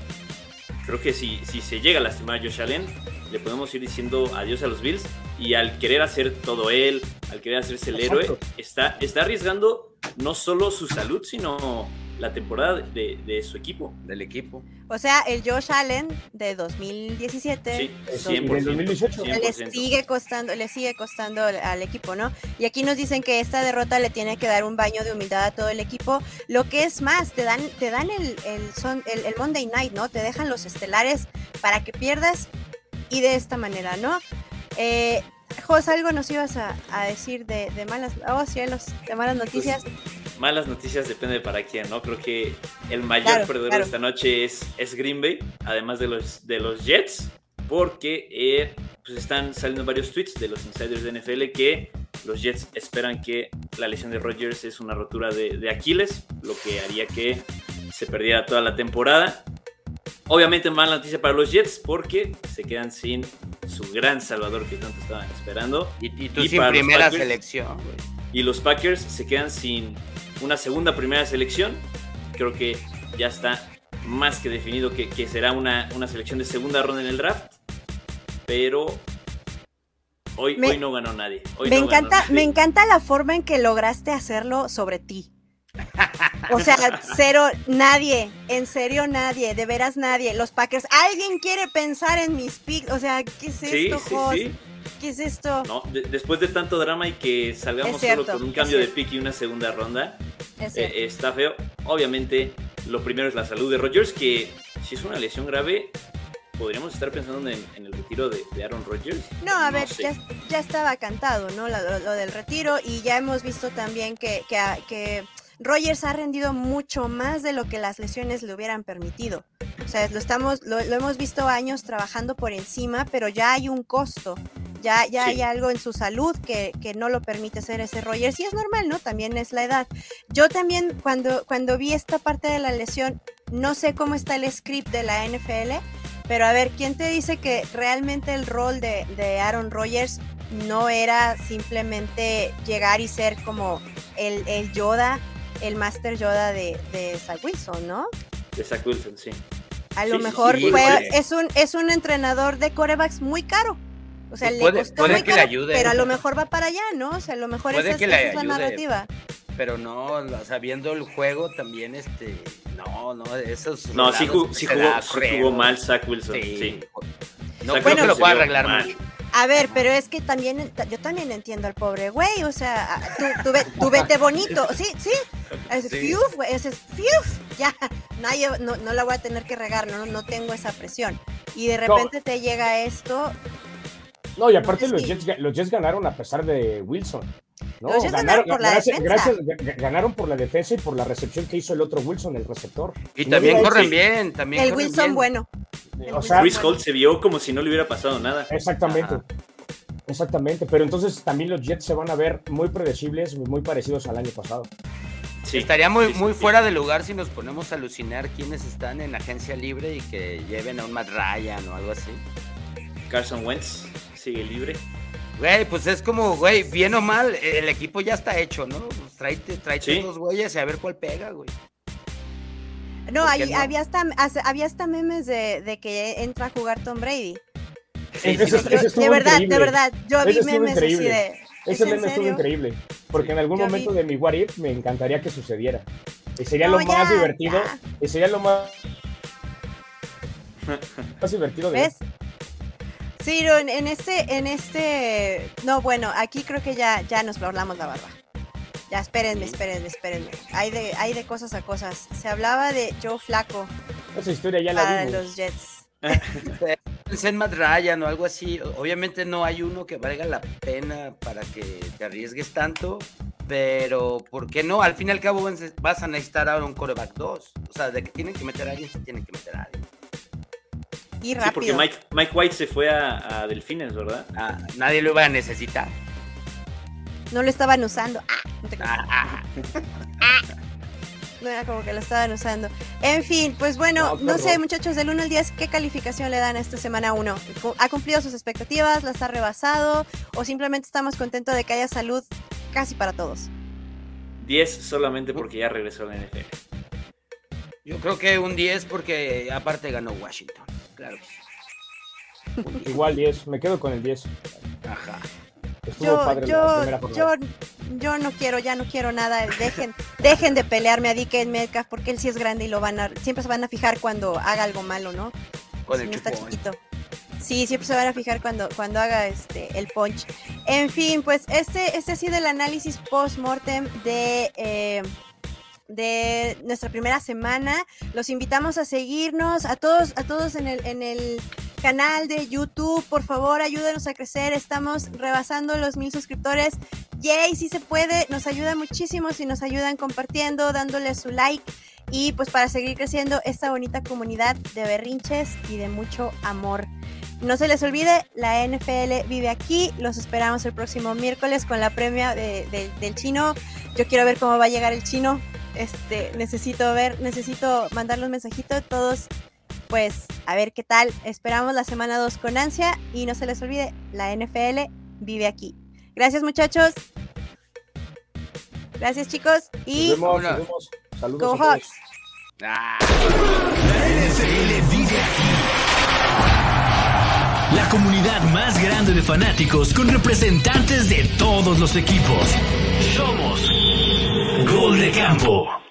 creo que si, si se llega a lastimar a Josh Allen, le podemos ir diciendo adiós a los Bills. Y al querer hacer todo él, al querer hacerse el héroe, está, está arriesgando no solo su salud, sino la temporada de, de su equipo. Del equipo. O sea, el Josh Allen de 2017 Sí, Sí, 100%. del 2018. le 100%. sigue costando, le sigue costando al, equipo, ¿no? Y aquí nos dicen que esta derrota le tiene que dar un baño de humildad a todo el equipo. Lo que es más, te dan, te dan el, el, son- el, el Monday Night, ¿no? Te dejan los estelares para que pierdas y de esta manera, ¿no? Eh, Jos, algo nos ibas a, a decir de, de malas, oh cielos, de malas noticias. Malas noticias depende de para quién, ¿no? Creo que el mayor Claro, perdedor claro. de esta noche es, es Green Bay, además de los, de los Jets, porque eh, pues están saliendo varios tweets de los insiders de NFL que los Jets esperan que la lesión de Rodgers es una rotura de, de Aquiles, lo que haría que se perdiera toda la temporada. Obviamente mala noticia para los Jets porque se quedan sin su gran salvador que tanto estaban esperando. Y, y tú Y sin primera Packers, selección. Y los Packers se quedan sin una segunda primera selección. Creo que ya está más que definido que, que será una, una selección de segunda ronda en el draft. Pero hoy, Me- hoy no ganó nadie. Hoy me no encanta, nadie. me encanta la forma en que lograste hacerlo sobre ti. O sea, cero, nadie, en serio nadie, de veras nadie. Los Packers, alguien quiere pensar en mis picks. O sea, ¿qué es esto, sí. ¿Qué es esto? No, de- después de tanto drama y que salgamos cierto, solo con un cambio de pick y una segunda ronda, Es eh, está feo. Obviamente, lo primero es la salud de Rodgers, que si es una lesión grave, podríamos estar pensando en, en el retiro de, de Aaron Rodgers. No, a ver, ya, ya estaba cantado, ¿no? Lo, lo- lo del retiro y ya hemos visto también que, que, que Rogers ha rendido mucho más de lo que las lesiones le hubieran permitido. O sea, lo, estamos, lo, lo hemos visto años trabajando por encima, pero ya hay un costo. Ya, ya Sí. hay algo en su salud que, que no lo permite ser ese Rogers. Y es normal, ¿no? También es la edad. Yo también, cuando, cuando vi esta parte de la lesión, no sé cómo está el script de la NFL, pero a ver, ¿quién te dice que realmente el rol de, de Aaron Rodgers no era simplemente llegar y ser como el, el Yoda, el Master Yoda de, de Zach Wilson, ¿no? De Zach Wilson, sí. A lo Sí, mejor sí, fue, puede. es, un, es un entrenador de corebacks muy caro. O sea, Pues le puede- costó puede muy que le caro, ayude. pero a lo mejor va para allá, ¿no? O sea, a lo mejor Puede esa, es- que le esa es la narrativa. Pero no, o sea, viendo el juego también, este, no, no, esos. No, sí, jugó, sí jugó, da sí jugó mal Zach Wilson, Sí. sí. No Zach creo que lo pueda arreglar mal. mucho. A ver, pero es que también, yo también entiendo al pobre güey, o sea, tú, tú, ve- tú vete bonito, sí, sí, es Sí. fiuf, güey, ese es fiuf, ya, nadie, no, no la voy a tener que regar, no, no tengo esa presión. Y de No. repente te llega esto, No, y aparte Sí. los Jets, los Jets ganaron a pesar de Wilson. ¿no? Los Jets ganaron por la gracias- defensa. gracias- ganaron por la defensa y por la recepción que hizo el otro Wilson, el receptor. Y No también corren bien, también el corren Wilson bien. bueno. O sea, Chris Holt se vio como si no le hubiera pasado nada. exactamente. Ajá. Exactamente, pero entonces también los Jets se van a ver muy predecibles, muy parecidos al año pasado. Sí, Estaría muy, sí, muy sí. fuera de lugar si nos ponemos a alucinar quiénes están en agencia libre y que lleven a un Matt Ryan o algo así. Carson Wentz sigue libre. Güey, pues es como, güey, bien o mal, el equipo ya está hecho, ¿no? Pues tráete, tráete Sí. dos güeyes y a ver cuál pega, güey. No, había hasta, había hasta memes de, de que entra a jugar Tom Brady. Yo- de verdad, increíble. de verdad, yo vi memes así de... ¿es Ese meme estuvo increíble, porque en algún Yo momento vi- de mi What If me encantaría que sucediera. Y sería No, lo más ya, divertido, ya. y sería lo más, más divertido de ¿Ves? Sí, no, en, en este, en este, no, bueno, aquí creo que ya, ya nos hablamos la barba. Ya, espérenme, espérenme, espérenme. Hay de, hay de cosas a cosas. Se hablaba de Joe Flaco Esa historia ya la para vimos. los Jets. Pensé en Matt Ryan o algo así. Obviamente no hay uno que valga la pena para que te arriesgues tanto, pero ¿por qué no? Al fin y al cabo vas- vas a necesitar ahora un coreback 2. O sea, de que tienen que meter a alguien, se tienen que meter a alguien. Y Sí, porque rápido. Mike, Mike White se fue a, a Delfines, ¿verdad? Ah, nadie lo iba a necesitar. No lo estaban usando. Ah, no te. Ah, ah. No era como que lo estaban usando. En fin, pues bueno, No, sé, muchachos, del 1 al 10, ¿qué calificación le dan a esta semana 1? ¿Ha cumplido sus expectativas? ¿Las ha rebasado? ¿O simplemente estamos contentos de que haya salud casi para todos? 10 solamente porque ya regresó a la NFL. Yo creo que un 10 porque aparte ganó Washington. Claro. Igual 10, me quedo con el 10. Ajá. Estuvo Yo, padre yo, yo, yo no quiero, ya no quiero nada. Dejen, dejen de pelearme a DK Metcalf porque él sí es grande y lo van a, siempre se van a fijar cuando haga algo malo, ¿no? Con Si el no está chiquito. Sí, siempre se van a fijar cuando, cuando haga este el punch. En fin, pues este, este ha sido el análisis post-mortem de, eh, de nuestra primera semana. Los invitamos a seguirnos, a todos, a todos en el, en el canal de YouTube. Por favor, ayúdenos a crecer. Estamos rebasando los mil suscriptores. Yay, si se puede, nos ayuda muchísimo si nos ayudan compartiendo, dándole su like y pues para seguir creciendo esta bonita comunidad de berrinches y de mucho amor. No se les olvide, la NFL vive aquí. Los esperamos el próximo miércoles con la premia de- de- del chino. Yo quiero ver cómo va a llegar el chino. Este, necesito ver, necesito mandarle un mensajito. Todos, pues, a ver qué tal. Esperamos la semana 2 con ansia. Y no se les olvide, la NFL vive aquí. Gracias, muchachos. Gracias, chicos. Y Nos vemos, nos vemos. Saludos. Go. Hawks. Ah. La NFL vive aquí. La comunidad más grande de fanáticos con representantes de todos los equipos. Somos Gol de Campo.